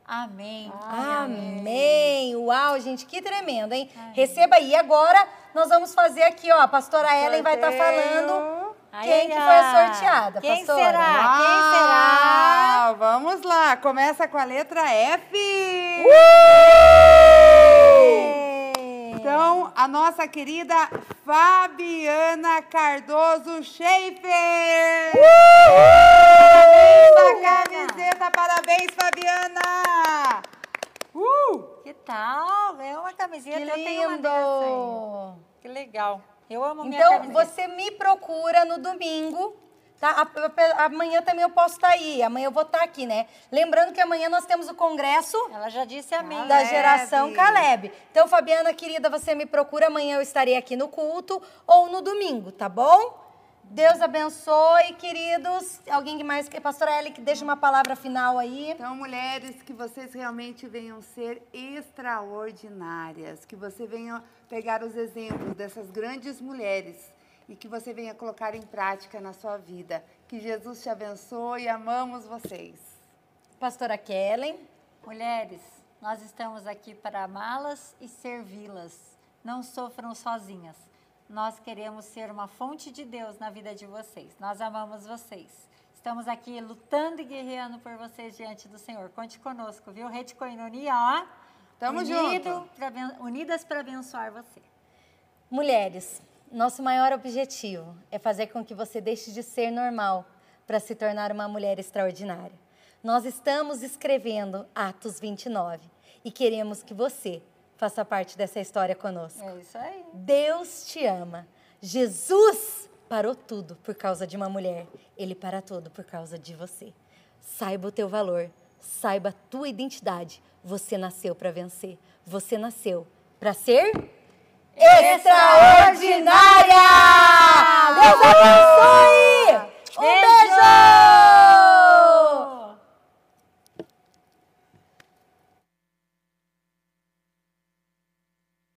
Amém. Amém. Uau, gente, que tremendo, hein? Receba aí. Agora nós vamos fazer aqui, ó. A pastora Ellen vai estar falando quem que foi a sorteada, Quem pastora. será? Quem será? Uau, Vamos lá, começa com a letra F. Então, a nossa querida Fabiana Cardoso Schaefer. Linda camiseta, parabéns, Fabiana. Uh! Que tal? É uma camiseta. Que eu tenho uma dessa aí. lindo. Que legal. Eu amo minha Então, camiseta. você me procura no domingo, tá? Amanhã também eu posso estar aí. Amanhã eu vou estar aqui, né? Lembrando que amanhã nós temos o congresso Ela já disse amém. Da Caleb. geração Caleb. Então, Fabiana, querida, você me procura. Amanhã eu estarei aqui no culto ou no domingo, tá bom? Deus abençoe, queridos. Alguém que mais quer? Pastora Ellen, que deixa uma palavra final aí. Então, mulheres, que vocês realmente venham ser extraordinárias, que você venha pegar os exemplos dessas grandes mulheres e que você venha colocar em prática na sua vida. Que Jesus te abençoe, amamos vocês. Pastora Kellen. Mulheres, nós estamos aqui para amá-las e servi-las. Não sofram sozinhas. Nós queremos ser uma fonte de Deus na vida de vocês. Nós amamos vocês. Estamos aqui lutando e guerreando por vocês diante do Senhor. Conte conosco, viu? Rede Coinonia, ó. Tamo unido junto. pra unidas para abençoar você. Mulheres, nosso maior objetivo é fazer com que você deixe de ser normal para se tornar uma mulher extraordinária. Nós estamos escrevendo Atos 29 e queremos que você faça parte dessa história conosco. É isso aí. Deus te ama. Jesus parou tudo por causa de uma mulher. Ele para tudo por causa de você. Saiba o teu valor, saiba a tua identidade. Você nasceu para vencer. Você nasceu para ser extraordinária! Deus abençoe! Um beijo! beijo!